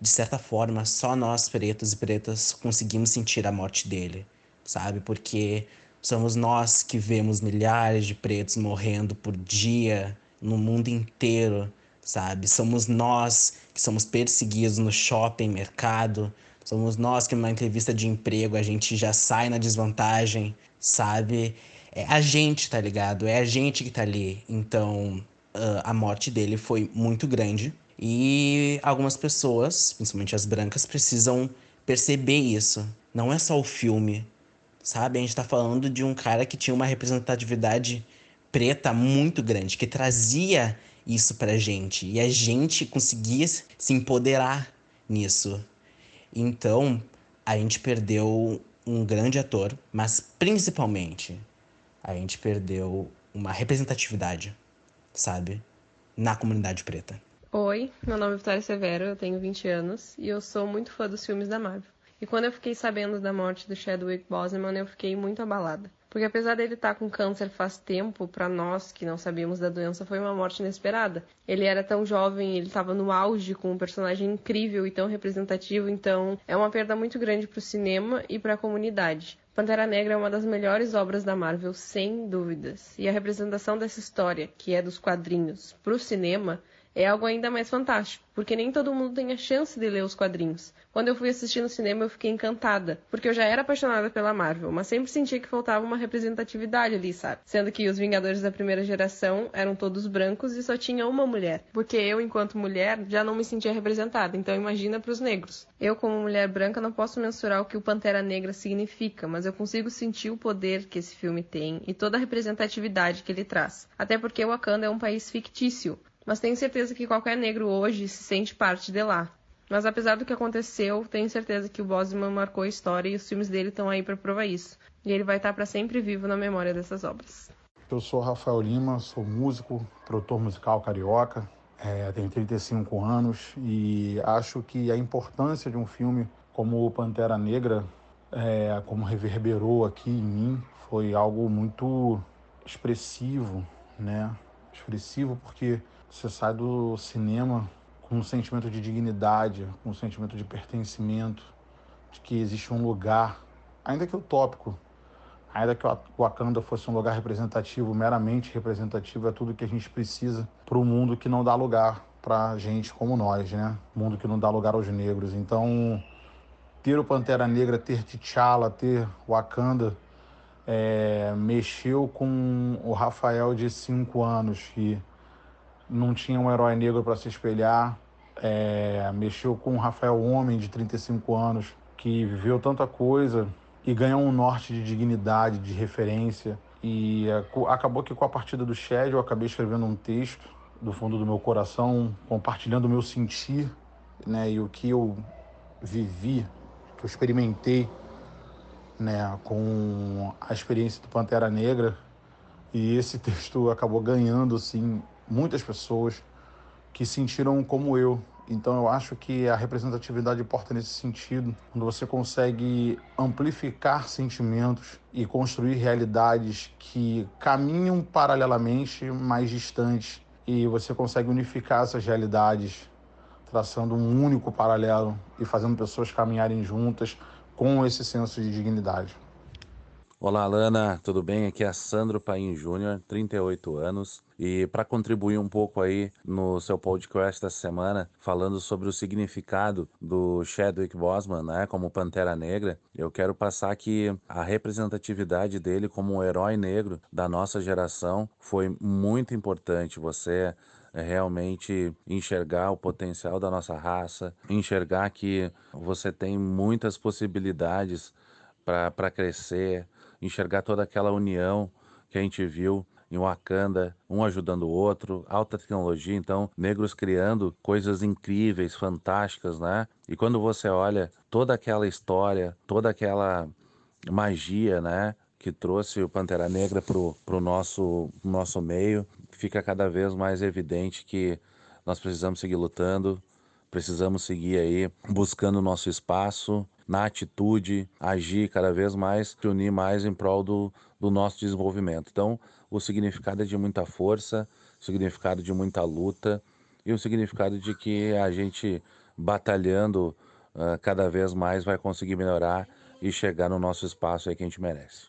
de certa forma só nós pretos e pretas conseguimos sentir a morte dele, sabe? Porque Somos nós que vemos milhares de pretos morrendo por dia no mundo inteiro, sabe? Somos nós que somos perseguidos no shopping, mercado. Somos nós que numa entrevista de emprego a gente já sai na desvantagem, sabe? É a gente, tá ligado? É a gente que tá ali. Então, uh, a morte dele foi muito grande. E algumas pessoas, principalmente as brancas, precisam perceber isso. Não é só o filme, sabe? A gente tá falando de um cara que tinha uma representatividade preta muito grande, que trazia isso pra gente. E a gente conseguia se empoderar nisso. Então, a gente perdeu um grande ator, mas principalmente a gente perdeu uma representatividade, sabe? Na comunidade preta. Oi, meu nome é Vitória Severo, eu tenho 20 anos e eu sou muito fã dos filmes da Marvel. E quando eu fiquei sabendo da morte do Chadwick Boseman, eu fiquei muito abalada. Porque apesar dele estar tá com câncer faz tempo, para nós que não sabíamos da doença, foi uma morte inesperada. Ele era tão jovem, ele estava no auge com um personagem incrível e tão representativo, então é uma perda muito grande para o cinema e para a comunidade. Pantera Negra é uma das melhores obras da Marvel, sem dúvidas. E a representação dessa história, que é dos quadrinhos, para o cinema, é algo ainda mais fantástico, porque nem todo mundo tem a chance de ler os quadrinhos. Quando eu fui assistir no cinema, eu fiquei encantada, porque eu já era apaixonada pela Marvel, mas sempre sentia que faltava uma representatividade ali, sabe? Sendo que os Vingadores da primeira geração eram todos brancos e só tinha uma mulher, porque eu, enquanto mulher, já não me sentia representada, então imagina para os negros. Eu, como mulher branca, não posso mensurar o que o Pantera Negra significa, mas eu consigo sentir o poder que esse filme tem e toda a representatividade que ele traz. Até porque Wakanda é um país fictício, mas tenho certeza que qualquer negro hoje se sente parte de lá. Mas apesar do que aconteceu, tenho certeza que o Bosman marcou a história e os filmes dele estão aí para provar isso. E ele vai estar para sempre vivo na memória dessas obras. Eu sou Rafael Lima, sou músico, produtor musical carioca, é, tenho 35 anos e acho que a importância de um filme como Pantera Negra, é, como reverberou aqui em mim, foi algo muito expressivo, né? Expressivo porque você sai do cinema com um sentimento de dignidade, com um sentimento de pertencimento, de que existe um lugar, ainda que utópico, ainda que o Wakanda fosse um lugar representativo, meramente representativo, é tudo que a gente precisa para o mundo que não dá lugar para gente como nós, né? Mundo que não dá lugar aos negros. Então, ter o Pantera Negra, ter T'Challa, ter Wakanda, é, mexeu com o Rafael de cinco anos que não tinha um herói negro para se espelhar. É, mexeu com o Rafael Homem, de 35 anos, que viveu tanta coisa e ganhou um norte de dignidade, de referência. E é, acabou que com a partida do Shed eu acabei escrevendo um texto do fundo do meu coração, compartilhando o meu sentir né, e o que eu vivi, que eu experimentei né, com a experiência do Pantera Negra. E esse texto acabou ganhando assim, muitas pessoas que sentiram como eu. Então eu acho que a representatividade importa nesse sentido, quando você consegue amplificar sentimentos e construir realidades que caminham paralelamente, mais distantes, e você consegue unificar essas realidades, traçando um único paralelo e fazendo pessoas caminharem juntas com esse senso de dignidade. Olá, Lana, tudo bem? Aqui é Sandro Paim Júnior, 38 anos. E para contribuir um pouco aí no seu podcast essa semana, falando sobre o significado do Chadwick Boseman, né, como Pantera Negra, eu quero passar que a representatividade dele como um herói negro da nossa geração foi muito importante. Você realmente enxergar o potencial da nossa raça, enxergar que você tem muitas possibilidades para crescer, enxergar toda aquela união que a gente viu em Wakanda, um ajudando o outro, alta tecnologia, então negros criando coisas incríveis, fantásticas, né? E quando você olha toda aquela história, toda aquela magia, né? Que trouxe o Pantera Negra pro, pro nosso, nosso meio, fica cada vez mais evidente que nós precisamos seguir lutando, precisamos seguir aí buscando o nosso espaço, na atitude, agir cada vez mais, se unir mais em prol do, do nosso desenvolvimento. Então, o significado é de muita força, o significado de muita luta e o significado de que a gente batalhando uh, cada vez mais vai conseguir melhorar e chegar no nosso espaço aí que a gente merece.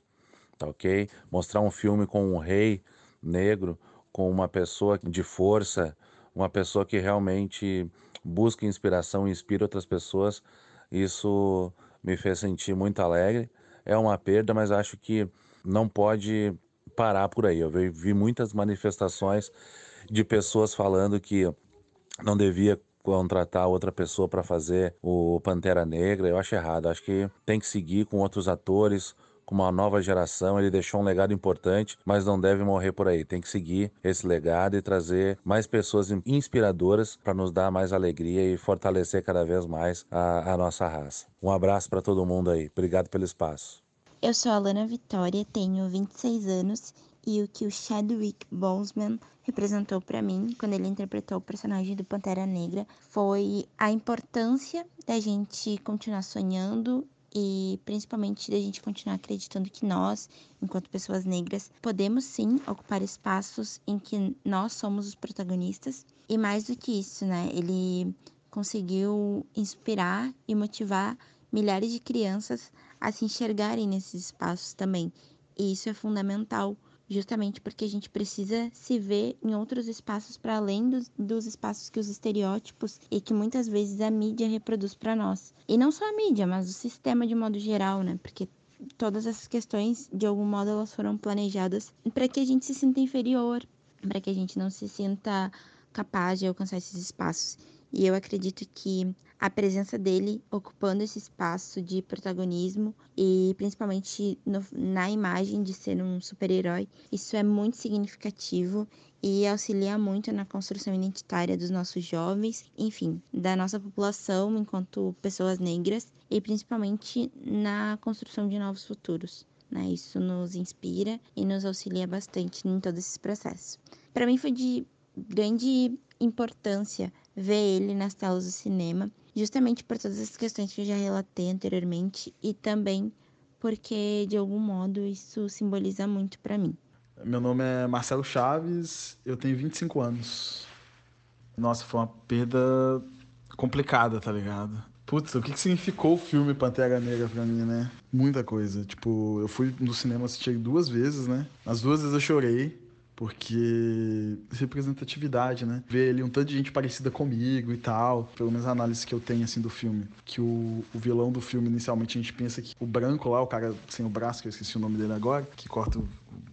Tá ok? Mostrar um filme com um rei negro com uma pessoa de força, uma pessoa que realmente busca inspiração e inspira outras pessoas. Isso me fez sentir muito alegre. É uma perda, mas acho que não pode parar por aí. Eu vi muitas manifestações de pessoas falando que não devia contratar outra pessoa para fazer o Pantera Negra. Eu acho errado. Acho que tem que seguir com outros atores, com uma nova geração. Ele deixou um legado importante, mas não deve morrer por aí. Tem que seguir esse legado e trazer mais pessoas inspiradoras para nos dar mais alegria e fortalecer cada vez mais a, a nossa raça. Um abraço para todo mundo aí. Obrigado pelo espaço. Eu sou a Lana Vitória, tenho 26 anos e o que o Chadwick Boseman representou para mim quando ele interpretou o personagem do Pantera Negra foi a importância da gente continuar sonhando e principalmente da gente continuar acreditando que nós, enquanto pessoas negras, podemos sim ocupar espaços em que nós somos os protagonistas. E mais do que isso, né? Ele conseguiu inspirar e motivar milhares de crianças a se enxergarem nesses espaços também. E isso é fundamental justamente porque a gente precisa se ver em outros espaços para além dos, dos, espaços que os estereótipos e que muitas vezes a mídia reproduz para nós. E não só a mídia, mas o sistema de modo geral, né? Porque todas essas questões, de algum modo, elas foram planejadas para que a gente se sinta inferior, para que a gente não se sinta capaz de alcançar esses espaços. E eu acredito que a presença dele ocupando esse espaço de protagonismo e principalmente no, na imagem de ser um super-herói, isso é muito significativo e auxilia muito na construção identitária dos nossos jovens, enfim, da nossa população enquanto pessoas negras e principalmente na construção de novos futuros. Né? Isso nos inspira e nos auxilia bastante em todos esses processos. Para mim foi de grande importância ver ele nas telas do cinema, justamente por todas as questões que eu já relatei anteriormente e também porque de algum modo isso simboliza muito para mim. Meu nome é Marcelo Chaves, eu tenho 25 anos. Nossa, foi uma perda complicada, tá ligado? Putz, o que, que significou o filme Pantera Negra pra mim, né? Muita coisa. Tipo, eu fui no cinema assistir duas vezes, né? As duas vezes eu chorei porque representatividade, né? Ver ali um tanto de gente parecida comigo e tal, pelo menos a análise que eu tenho assim do filme, que o, o vilão do filme inicialmente a gente pensa que o branco lá, o cara sem o braço, que eu esqueci o nome dele agora, que corta o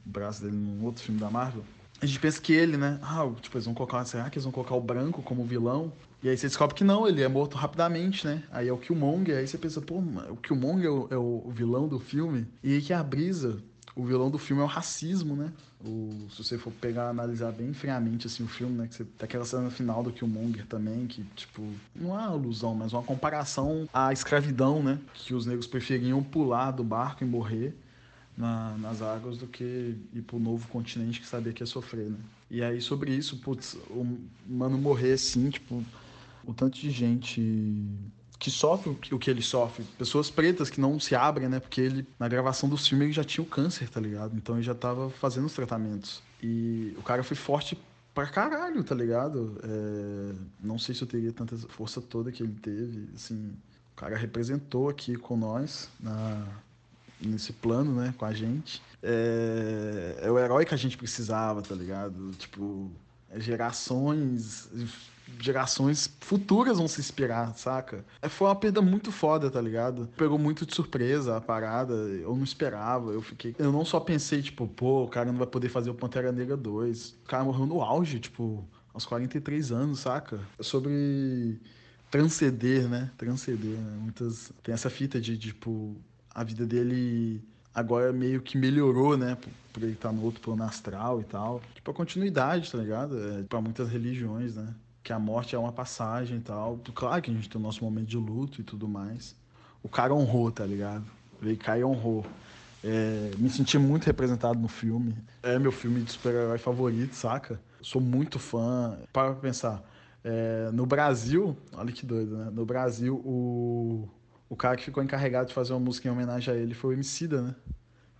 braço dele num outro filme da Marvel, a gente pensa que ele, né? Ah, tipo, eles vão colocar, será que eles vão colocar o branco como vilão? E aí você descobre que não, ele é morto rapidamente, né? Aí é o Killmonger, aí você pensa, pô, o Killmonger é o, é o vilão do filme. E aí que é a brisa o vilão do filme é o racismo, né? O, se você for pegar analisar bem friamente assim o filme, né, que você tem aquela cena final do Killmonger também, que tipo, não é alusão, mas uma comparação à escravidão, né, que os negros preferiam pular do barco e morrer na, nas águas do que ir pro novo continente que sabia que ia sofrer, né? E aí sobre isso, putz, o mano morrer assim, tipo, o tanto de gente que sofre o que ele sofre. Pessoas pretas que não se abrem, né? Porque ele, na gravação do filme, ele já tinha o câncer, tá ligado? Então ele já tava fazendo os tratamentos. E o cara foi forte pra caralho, tá ligado? É... Não sei se eu teria tanta força toda que ele teve. Assim, o cara representou aqui com nós, na... nesse plano, né? Com a gente. É... é o herói que a gente precisava, tá ligado? Tipo, é gerações gerações futuras vão se inspirar, saca? É, foi uma perda muito foda, tá ligado? Pegou muito de surpresa a parada, eu não esperava, eu fiquei... Eu não só pensei, tipo, pô, o cara não vai poder fazer o Pantera Negra 2. O cara morreu no auge, tipo, aos 43 anos, saca? Sobre transcender, né? Transcender, né? Muitas... Tem essa fita de, tipo, a vida dele agora meio que melhorou, né? Por ele estar no outro plano astral e tal. Tipo, a continuidade, tá ligado? É, pra muitas religiões, né? Que a morte é uma passagem e tal. Claro que a gente tem o nosso momento de luto e tudo mais. O cara honrou, tá ligado? Veio cá e honrou. É, me senti muito representado no filme. É meu filme de super-herói favorito, saca? Sou muito fã. Para pra pensar. É, no Brasil, olha que doido, né? No Brasil, o, o cara que ficou encarregado de fazer uma música em homenagem a ele foi o Emicida, né?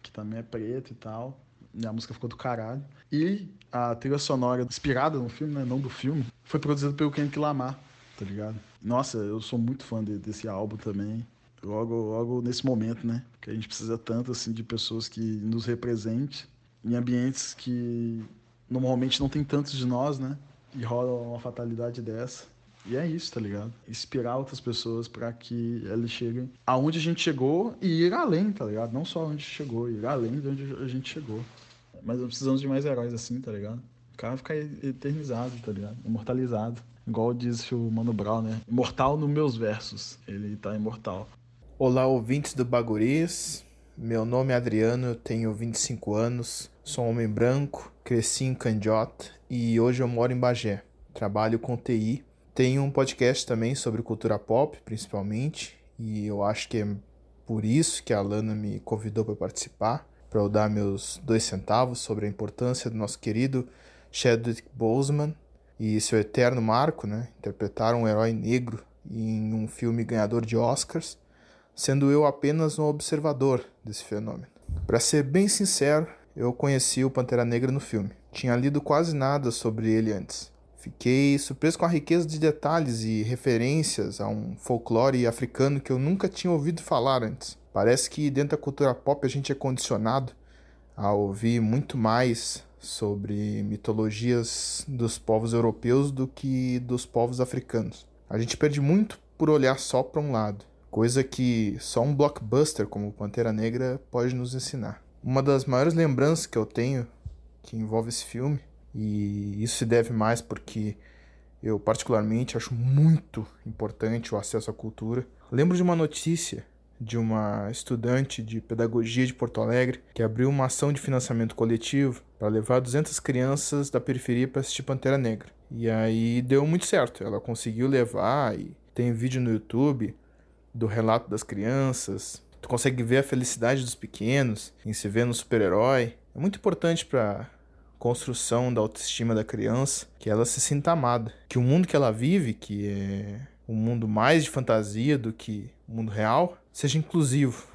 Que também é preto e tal. E a música ficou do caralho. E a trilha sonora inspirada no filme, né? Não do filme, foi produzida pelo Kendrick Lamar, tá ligado? Nossa, eu sou muito fã de, desse álbum também. Logo, logo nesse momento, né? Que a gente precisa tanto, assim, de pessoas que nos representem em ambientes que normalmente não tem tantos de nós, né? E rola uma fatalidade dessa. E é isso, tá ligado? Inspirar outras pessoas para que elas cheguem aonde a gente chegou e ir além, tá ligado? Não só onde chegou, ir além de onde a gente chegou. Mas precisamos de mais heróis assim, tá ligado? O cara ficar eternizado, tá ligado? Imortalizado. Igual disse o Mano Brown, né? Imortal nos meus versos. Ele tá imortal. Olá, ouvintes do Baguris. Meu nome é Adriano, eu tenho 25 anos, sou um homem branco, cresci em Candiota e hoje eu moro em Bagé. Trabalho com TI tenho um podcast também sobre cultura pop, principalmente, e eu acho que é por isso que a Lana me convidou para participar, para eu dar meus dois centavos sobre a importância do nosso querido Chadwick Boseman e seu eterno marco, né? Interpretar um herói negro em um filme ganhador de Oscars, sendo eu apenas um observador desse fenômeno. Para ser bem sincero, eu conheci o Pantera Negra no filme. Tinha lido quase nada sobre ele antes. Fiquei surpreso com a riqueza de detalhes e referências a um folclore africano que eu nunca tinha ouvido falar antes. Parece que dentro da cultura pop a gente é condicionado a ouvir muito mais sobre mitologias dos povos europeus do que dos povos africanos. A gente perde muito por olhar só para um lado, coisa que só um blockbuster como Pantera Negra pode nos ensinar. Uma das maiores lembranças que eu tenho que envolve esse filme e isso se deve mais porque eu, particularmente, acho muito importante o acesso à cultura. Lembro de uma notícia de uma estudante de pedagogia de Porto Alegre que abriu uma ação de financiamento coletivo para levar 200 crianças da periferia para assistir Pantera Negra. E aí deu muito certo. Ela conseguiu levar e tem vídeo no YouTube do relato das crianças. Tu consegue ver a felicidade dos pequenos em se ver no super-herói. É muito importante para construção da autoestima da criança, que ela se sinta amada, que o mundo que ela vive, que é um mundo mais de fantasia do que o mundo real, seja inclusivo,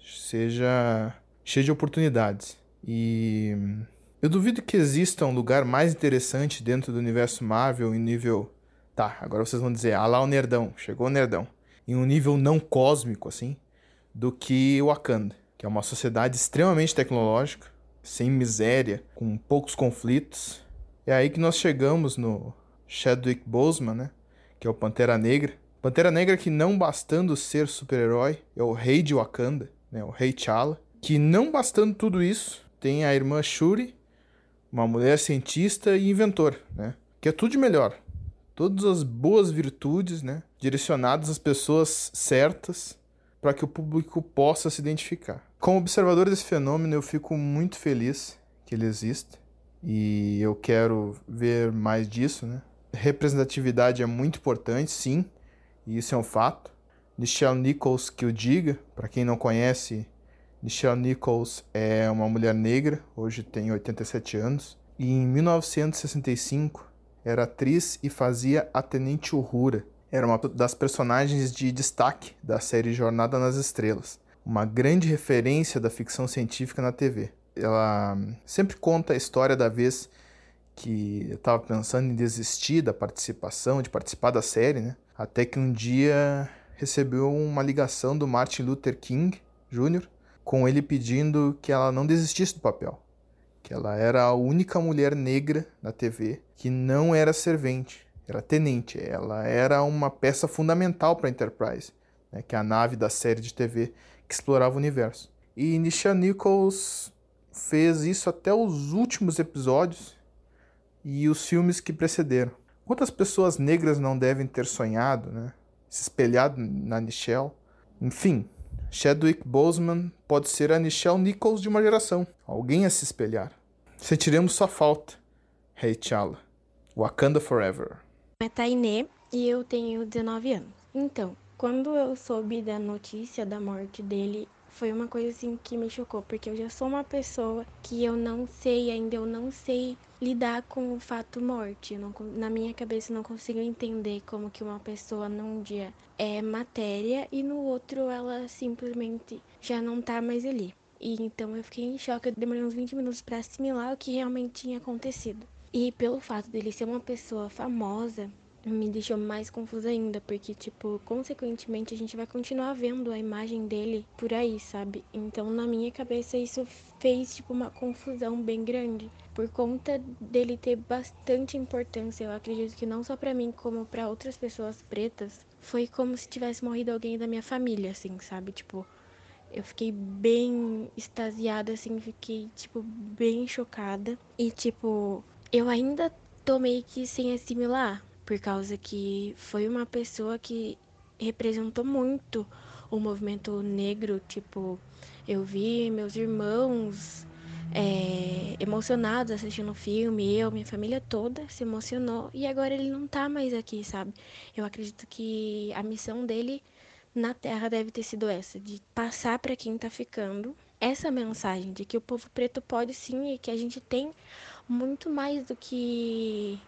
seja cheio de oportunidades. E eu duvido que exista um lugar mais interessante dentro do universo Marvel em nível. Tá, agora vocês vão dizer, ah lá o nerdão, chegou o nerdão. Em um nível não cósmico, assim, do que Wakanda, que é uma sociedade extremamente tecnológica, sem miséria, com poucos conflitos. É aí que nós chegamos no Chadwick Boseman, né? Que é o Pantera Negra. Pantera Negra que não bastando ser super-herói, é o rei de Wakanda, né? O rei T'Challa. Que não bastando tudo isso, tem a irmã Shuri, uma mulher cientista e inventora, né? Que é tudo de melhor. Todas as boas virtudes, né? Direcionadas às pessoas certas para que o público possa se identificar. Como observador desse fenômeno, eu fico muito feliz que ele existe e eu quero ver mais disso, né? Representatividade é muito importante, sim, e isso é um fato. Nichelle Nichols, que o diga, para quem não conhece, Nichelle Nichols é uma mulher negra, hoje tem 87 anos, e em 1965 era atriz e fazia a Tenente Uhura. Era uma das personagens de destaque da série Jornada nas Estrelas uma grande referência da ficção científica na TV. Ela sempre conta a história da vez que eu estava pensando em desistir da participação, de participar da série, né? Até que um dia recebeu uma ligação do Martin Luther King Jr. com ele pedindo que ela não desistisse do papel, que ela era a única mulher negra na TV que não era servente, era tenente, ela era uma peça fundamental para a Enterprise, né? que é a nave da série de TV que explorava o universo. E Nisha Nichols fez isso até os últimos episódios e os filmes que precederam. Quantas pessoas negras não devem ter sonhado, né? Se espelhado na Nichelle? Enfim, Chadwick Boseman pode ser a Nichelle Nichols de uma geração. Alguém a se espelhar. Sentiremos sua falta. Hey T'Challa. Wakanda Forever. É Tainê e eu tenho 19 anos. Então, quando eu soube da notícia da morte dele, foi uma coisa assim que me chocou, porque eu já sou uma pessoa que eu não sei, ainda eu não sei lidar com o fato morte. Não, na minha cabeça eu não consigo entender como que uma pessoa num dia é matéria e no outro ela simplesmente já não tá mais ali. E então eu fiquei em choque, eu demorei uns 20 minutos para assimilar o que realmente tinha acontecido. E pelo fato dele ser uma pessoa famosa, me deixou mais confusa ainda, porque, tipo, consequentemente a gente vai continuar vendo a imagem dele por aí, sabe? Então, na minha cabeça, isso fez, tipo, uma confusão bem grande. Por conta dele ter bastante importância, eu acredito que não só para mim, como para outras pessoas pretas, foi como se tivesse morrido alguém da minha família, assim, sabe? Tipo, eu fiquei bem extasiada, assim, fiquei, tipo, bem chocada. E, tipo, eu ainda tô meio que sem assimilar, por causa que foi uma pessoa que representou muito o movimento negro. Tipo, eu vi meus irmãos é, emocionados assistindo o filme, eu, minha família toda se emocionou e agora ele não tá mais aqui, sabe? Eu acredito que a missão dele na Terra deve ter sido essa, de passar para quem tá ficando essa mensagem de que o povo preto pode sim e que a gente tem muito mais do que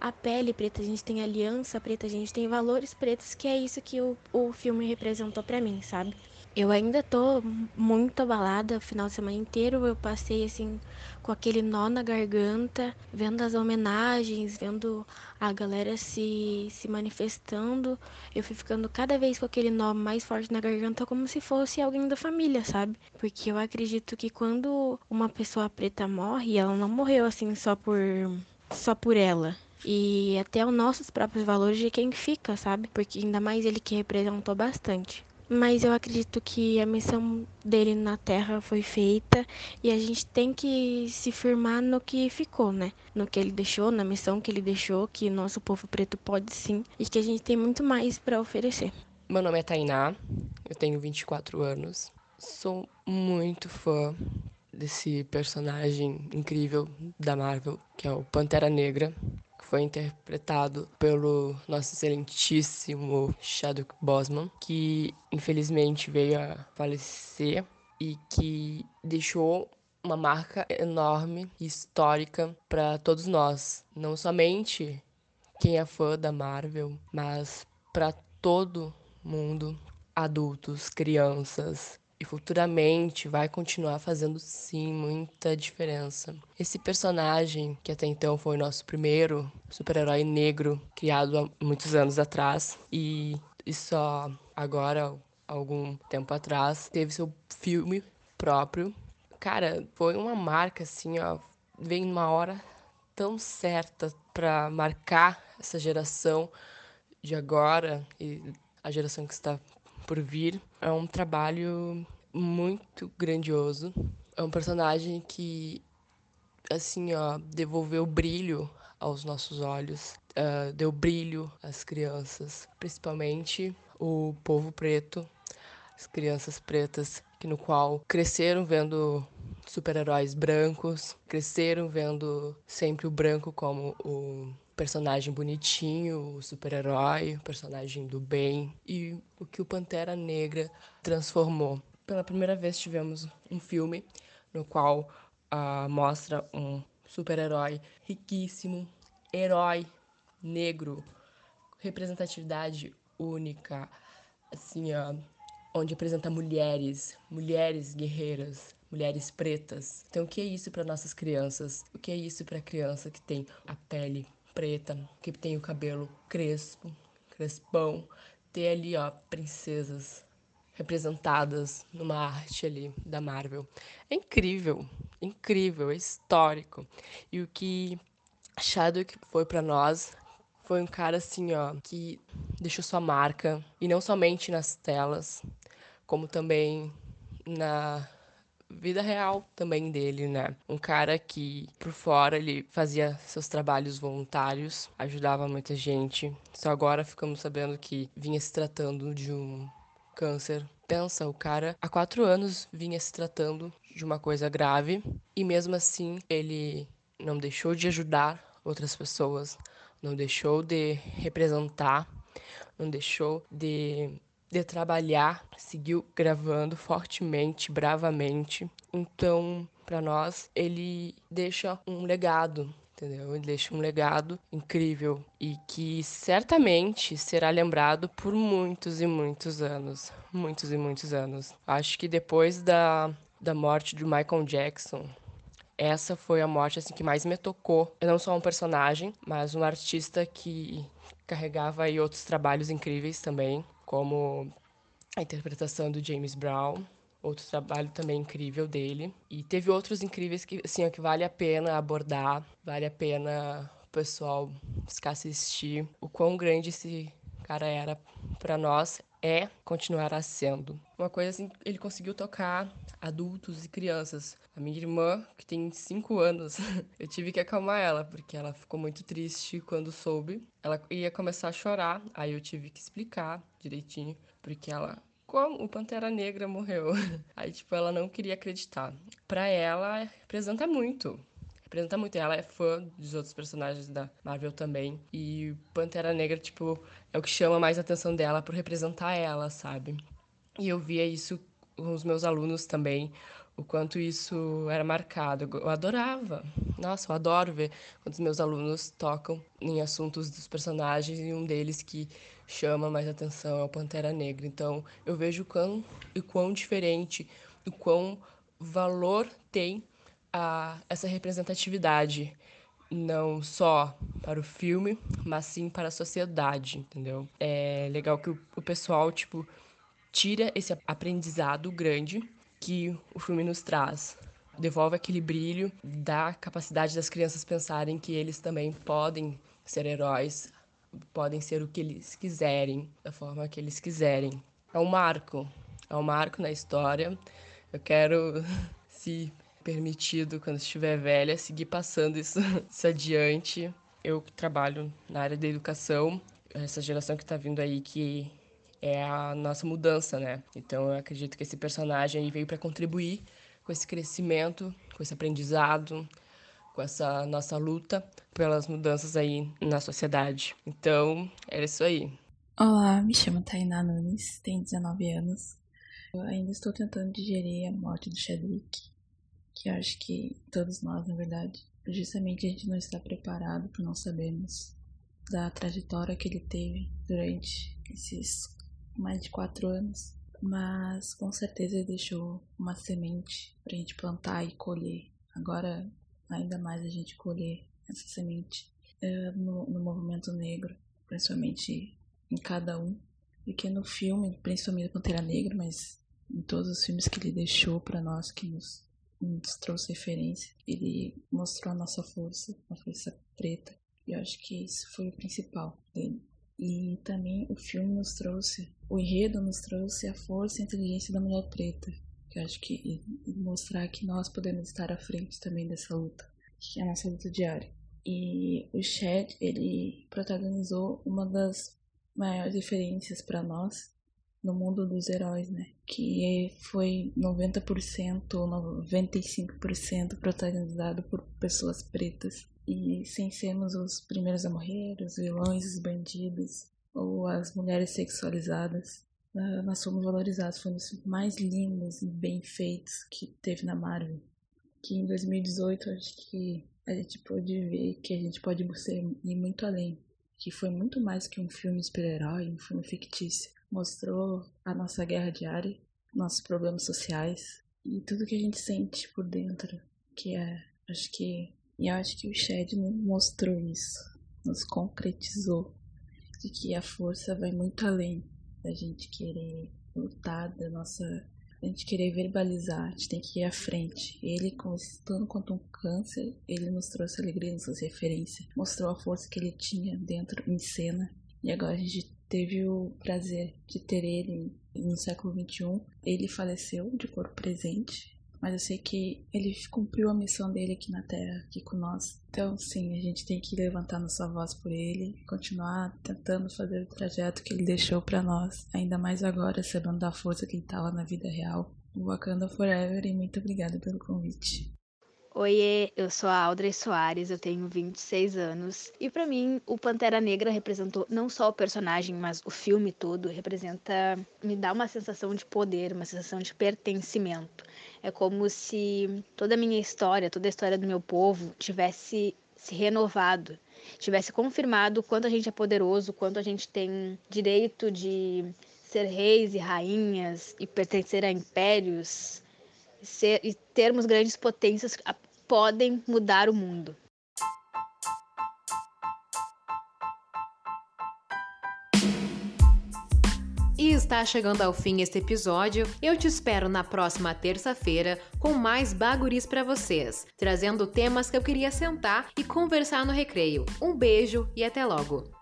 a pele preta, a gente tem aliança preta, a gente tem valores pretos, que é isso que o, o filme representou para mim, sabe? Eu ainda tô muito abalada, o final de semana inteiro eu passei assim com aquele nó na garganta, vendo as homenagens, vendo a galera se, se manifestando. Eu fui ficando cada vez com aquele nó mais forte na garganta, como se fosse alguém da família, sabe? Porque eu acredito que quando uma pessoa preta morre, ela não morreu assim só por só por ela e até os nossos próprios valores de quem fica, sabe? Porque ainda mais ele que representou bastante. Mas eu acredito que a missão dele na Terra foi feita e a gente tem que se firmar no que ficou, né? No que ele deixou, na missão que ele deixou, que nosso povo preto pode sim e que a gente tem muito mais para oferecer. Meu nome é Tainá, eu tenho 24 anos, sou muito fã desse personagem incrível da Marvel, que é o Pantera Negra foi interpretado pelo nosso excelentíssimo Chadwick Boseman, que infelizmente veio a falecer e que deixou uma marca enorme e histórica para todos nós, não somente quem é fã da Marvel, mas para todo mundo, adultos, crianças, e futuramente vai continuar fazendo sim muita diferença. Esse personagem, que até então foi o nosso primeiro super-herói negro criado há muitos anos atrás e, e só agora, algum tempo atrás, teve seu filme próprio. Cara, foi uma marca assim, ó, veio numa hora tão certa para marcar essa geração de agora e a geração que está por vir. É um trabalho muito grandioso. É um personagem que, assim, ó, devolveu brilho aos nossos olhos, uh, deu brilho às crianças, principalmente o povo preto, as crianças pretas, que no qual cresceram vendo super-heróis brancos, cresceram vendo sempre o branco como o personagem bonitinho, o super-herói, personagem do bem e o que o Pantera Negra transformou. Pela primeira vez tivemos um filme no qual uh, mostra um super-herói riquíssimo, herói negro, representatividade única, assim, uh, onde apresenta mulheres, mulheres guerreiras, mulheres pretas. Então, o que é isso para nossas crianças? O que é isso para a criança que tem a pele preta, que tem o cabelo crespo, crespão, ter ali, ó, princesas representadas numa arte ali da Marvel. É incrível, incrível, é histórico. E o que Chadwick foi para nós foi um cara assim, ó, que deixou sua marca e não somente nas telas, como também na vida real também dele, né? Um cara que por fora ele fazia seus trabalhos voluntários, ajudava muita gente. Só agora ficamos sabendo que vinha se tratando de um câncer. Pensa, o cara há quatro anos vinha se tratando de uma coisa grave e mesmo assim ele não deixou de ajudar outras pessoas, não deixou de representar, não deixou de de trabalhar, seguiu gravando fortemente, bravamente. Então, para nós, ele deixa um legado, entendeu? Ele deixa um legado incrível e que certamente será lembrado por muitos e muitos anos, muitos e muitos anos. Acho que depois da, da morte de Michael Jackson, essa foi a morte assim que mais me tocou. Eu não só um personagem, mas um artista que carregava aí outros trabalhos incríveis também, como a interpretação do James Brown, outro trabalho também incrível dele. E teve outros incríveis que, assim, que vale a pena abordar, vale a pena o pessoal buscar assistir. O quão grande esse cara era para nós é, continuará sendo. Uma coisa assim, ele conseguiu tocar adultos e crianças. A minha irmã, que tem 5 anos, eu tive que acalmar ela, porque ela ficou muito triste quando soube. Ela ia começar a chorar, aí eu tive que explicar direitinho, porque ela como o Pantera Negra morreu. Aí, tipo, ela não queria acreditar. Para ela, representa muito. Representa muito. Ela é fã dos outros personagens da Marvel também. E Pantera Negra, tipo, é o que chama mais a atenção dela por representar ela, sabe? E eu via isso com os meus alunos também, o quanto isso era marcado. Eu adorava. Nossa, eu adoro ver quando os meus alunos tocam em assuntos dos personagens e um deles que chama mais atenção é o Pantera Negra. Então, eu vejo o quão, o quão diferente, o quão valor tem a, essa representatividade, não só para o filme, mas sim para a sociedade, entendeu? É legal que o, o pessoal, tipo, tira esse aprendizado grande que o filme nos traz. Devolve aquele brilho, dá capacidade das crianças pensarem que eles também podem ser heróis, podem ser o que eles quiserem, da forma que eles quiserem. É um marco, é um marco na história. Eu quero, se permitido, quando estiver velha, seguir passando isso, isso adiante. Eu trabalho na área da educação, essa geração que está vindo aí que é a nossa mudança, né? Então eu acredito que esse personagem aí veio para contribuir com esse crescimento, com esse aprendizado, com essa nossa luta pelas mudanças aí na sociedade. Então, era isso aí. Olá, me chamo Tainá Nunes, tenho 19 anos. Eu ainda estou tentando digerir a morte do Chadwick, que acho que todos nós, na verdade, justamente a gente não está preparado por não sabermos da trajetória que ele teve durante esses mais de quatro anos. Mas com certeza ele deixou uma semente para a gente plantar e colher. Agora ainda mais a gente colher essa semente é, no, no movimento negro, principalmente em cada um. Porque no filme, principalmente Pantera Negra, mas em todos os filmes que ele deixou para nós, que nos, nos trouxe referência, ele mostrou a nossa força, a força preta. E eu acho que isso foi o principal dele. E também o filme nos trouxe, o enredo nos trouxe a força e a inteligência da mulher preta, eu acho que mostrar que nós podemos estar à frente também dessa luta, que é a nossa luta diária. E o Chad, ele protagonizou uma das maiores referências para nós no mundo dos heróis, né? Que foi 90% ou 95% protagonizado por pessoas pretas. E sem sermos os primeiros a morrer, os vilões, os bandidos ou as mulheres sexualizadas, uh, nós fomos valorizados, fomos mais lindos e bem feitos que teve na Marvel. Que em 2018 acho que a gente pôde ver que a gente pode ir muito além. Que foi muito mais que um filme super-herói, um filme fictício. Mostrou a nossa guerra diária, nossos problemas sociais e tudo que a gente sente por dentro. Que é, acho que. E acho que o Shed mostrou isso, nos concretizou de que a força vai muito além da gente querer lutar, da nossa. A gente querer verbalizar, a gente tem que ir à frente. Ele, estando contra um câncer, ele nos trouxe alegria, nos trouxe referência, mostrou a força que ele tinha dentro, em cena. E agora a gente teve o prazer de ter ele no século XXI. Ele faleceu de corpo presente, mas eu sei que ele cumpriu a missão dele aqui na Terra, aqui com nós. Então, sim, a gente tem que levantar nossa voz por ele, continuar tentando fazer o trajeto que ele deixou para nós, ainda mais agora, sabendo da força que ele lá na vida real. Wakanda Forever e muito obrigada pelo convite. Oiê, eu sou a Audrey Soares, eu tenho 26 anos. E para mim, o Pantera Negra representou não só o personagem, mas o filme todo. Representa, me dá uma sensação de poder, uma sensação de pertencimento. É como se toda a minha história, toda a história do meu povo tivesse se renovado, tivesse confirmado quanto a gente é poderoso, quanto a gente tem direito de ser reis e rainhas e pertencer a impérios. Ser, e termos grandes potências podem mudar o mundo. E está chegando ao fim este episódio. Eu te espero na próxima terça-feira com mais baguris para vocês, trazendo temas que eu queria sentar e conversar no recreio. Um beijo e até logo.